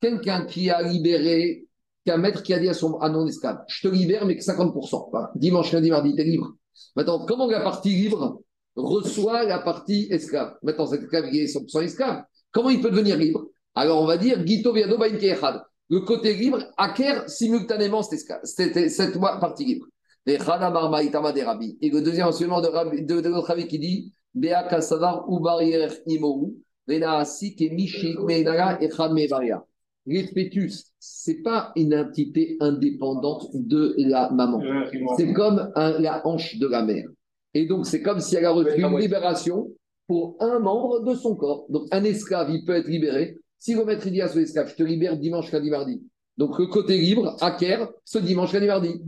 Quelqu'un qui a libéré, qu'un maître qui a dit à son à non esclave, je te libère, mais que 50%. Voilà. Dimanche, lundi, mardi, tu es libre. Maintenant, comment la partie libre? Reçoit la partie esclave Maintenant, cet esclave qui est 100% esclave, comment il peut devenir libre? Alors, on va dire, Gito Viado. Le côté libre acquiert simultanément cette, esclave, cette, cette partie libre. Et le deuxième enseignement de, Rabbi, de, de notre Rabbi qui dit Bea Imoru, Kemishi Meinara Echad Mevaria. Les fœtus, ce n'est pas une entité indépendante de la maman. C'est comme un- la hanche de la mère. Et donc, c'est comme si elle a reçu une libération pour un membre de son corps. Donc, un esclave, il peut être libéré. Si le maître il dit à son esclave, je te libère dimanche, lundi, mardi. Donc, le côté libre acquiert ce dimanche, lundi, mardi.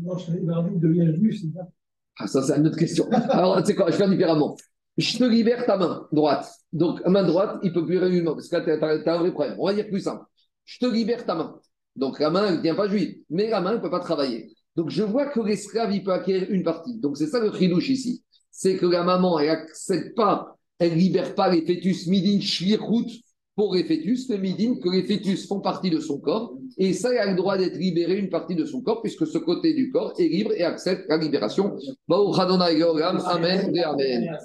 Ah, ça, c'est une autre question. Alors, tu sais quoi, je vais faire différemment. Je te libère ta main droite. Donc, main droite, il ne peut plus réunir parce que là, tu as, un vrai problème. On va dire plus simple. Je te libère ta main. Donc, la main, elle ne devient pas juive. Mais la main, elle ne peut pas travailler. Donc, je vois que l'esclave, il peut acquérir une partie. Donc, c'est ça le chidouche ici. C'est que la maman, elle n'accepte pas, elle ne libère pas les fœtus midin shlichut pour les fœtus, le midin, que les fœtus font partie de son corps. Et ça, elle a le droit d'être libérée une partie de son corps, puisque ce côté du corps est libre et accepte la libération. Amen Amen.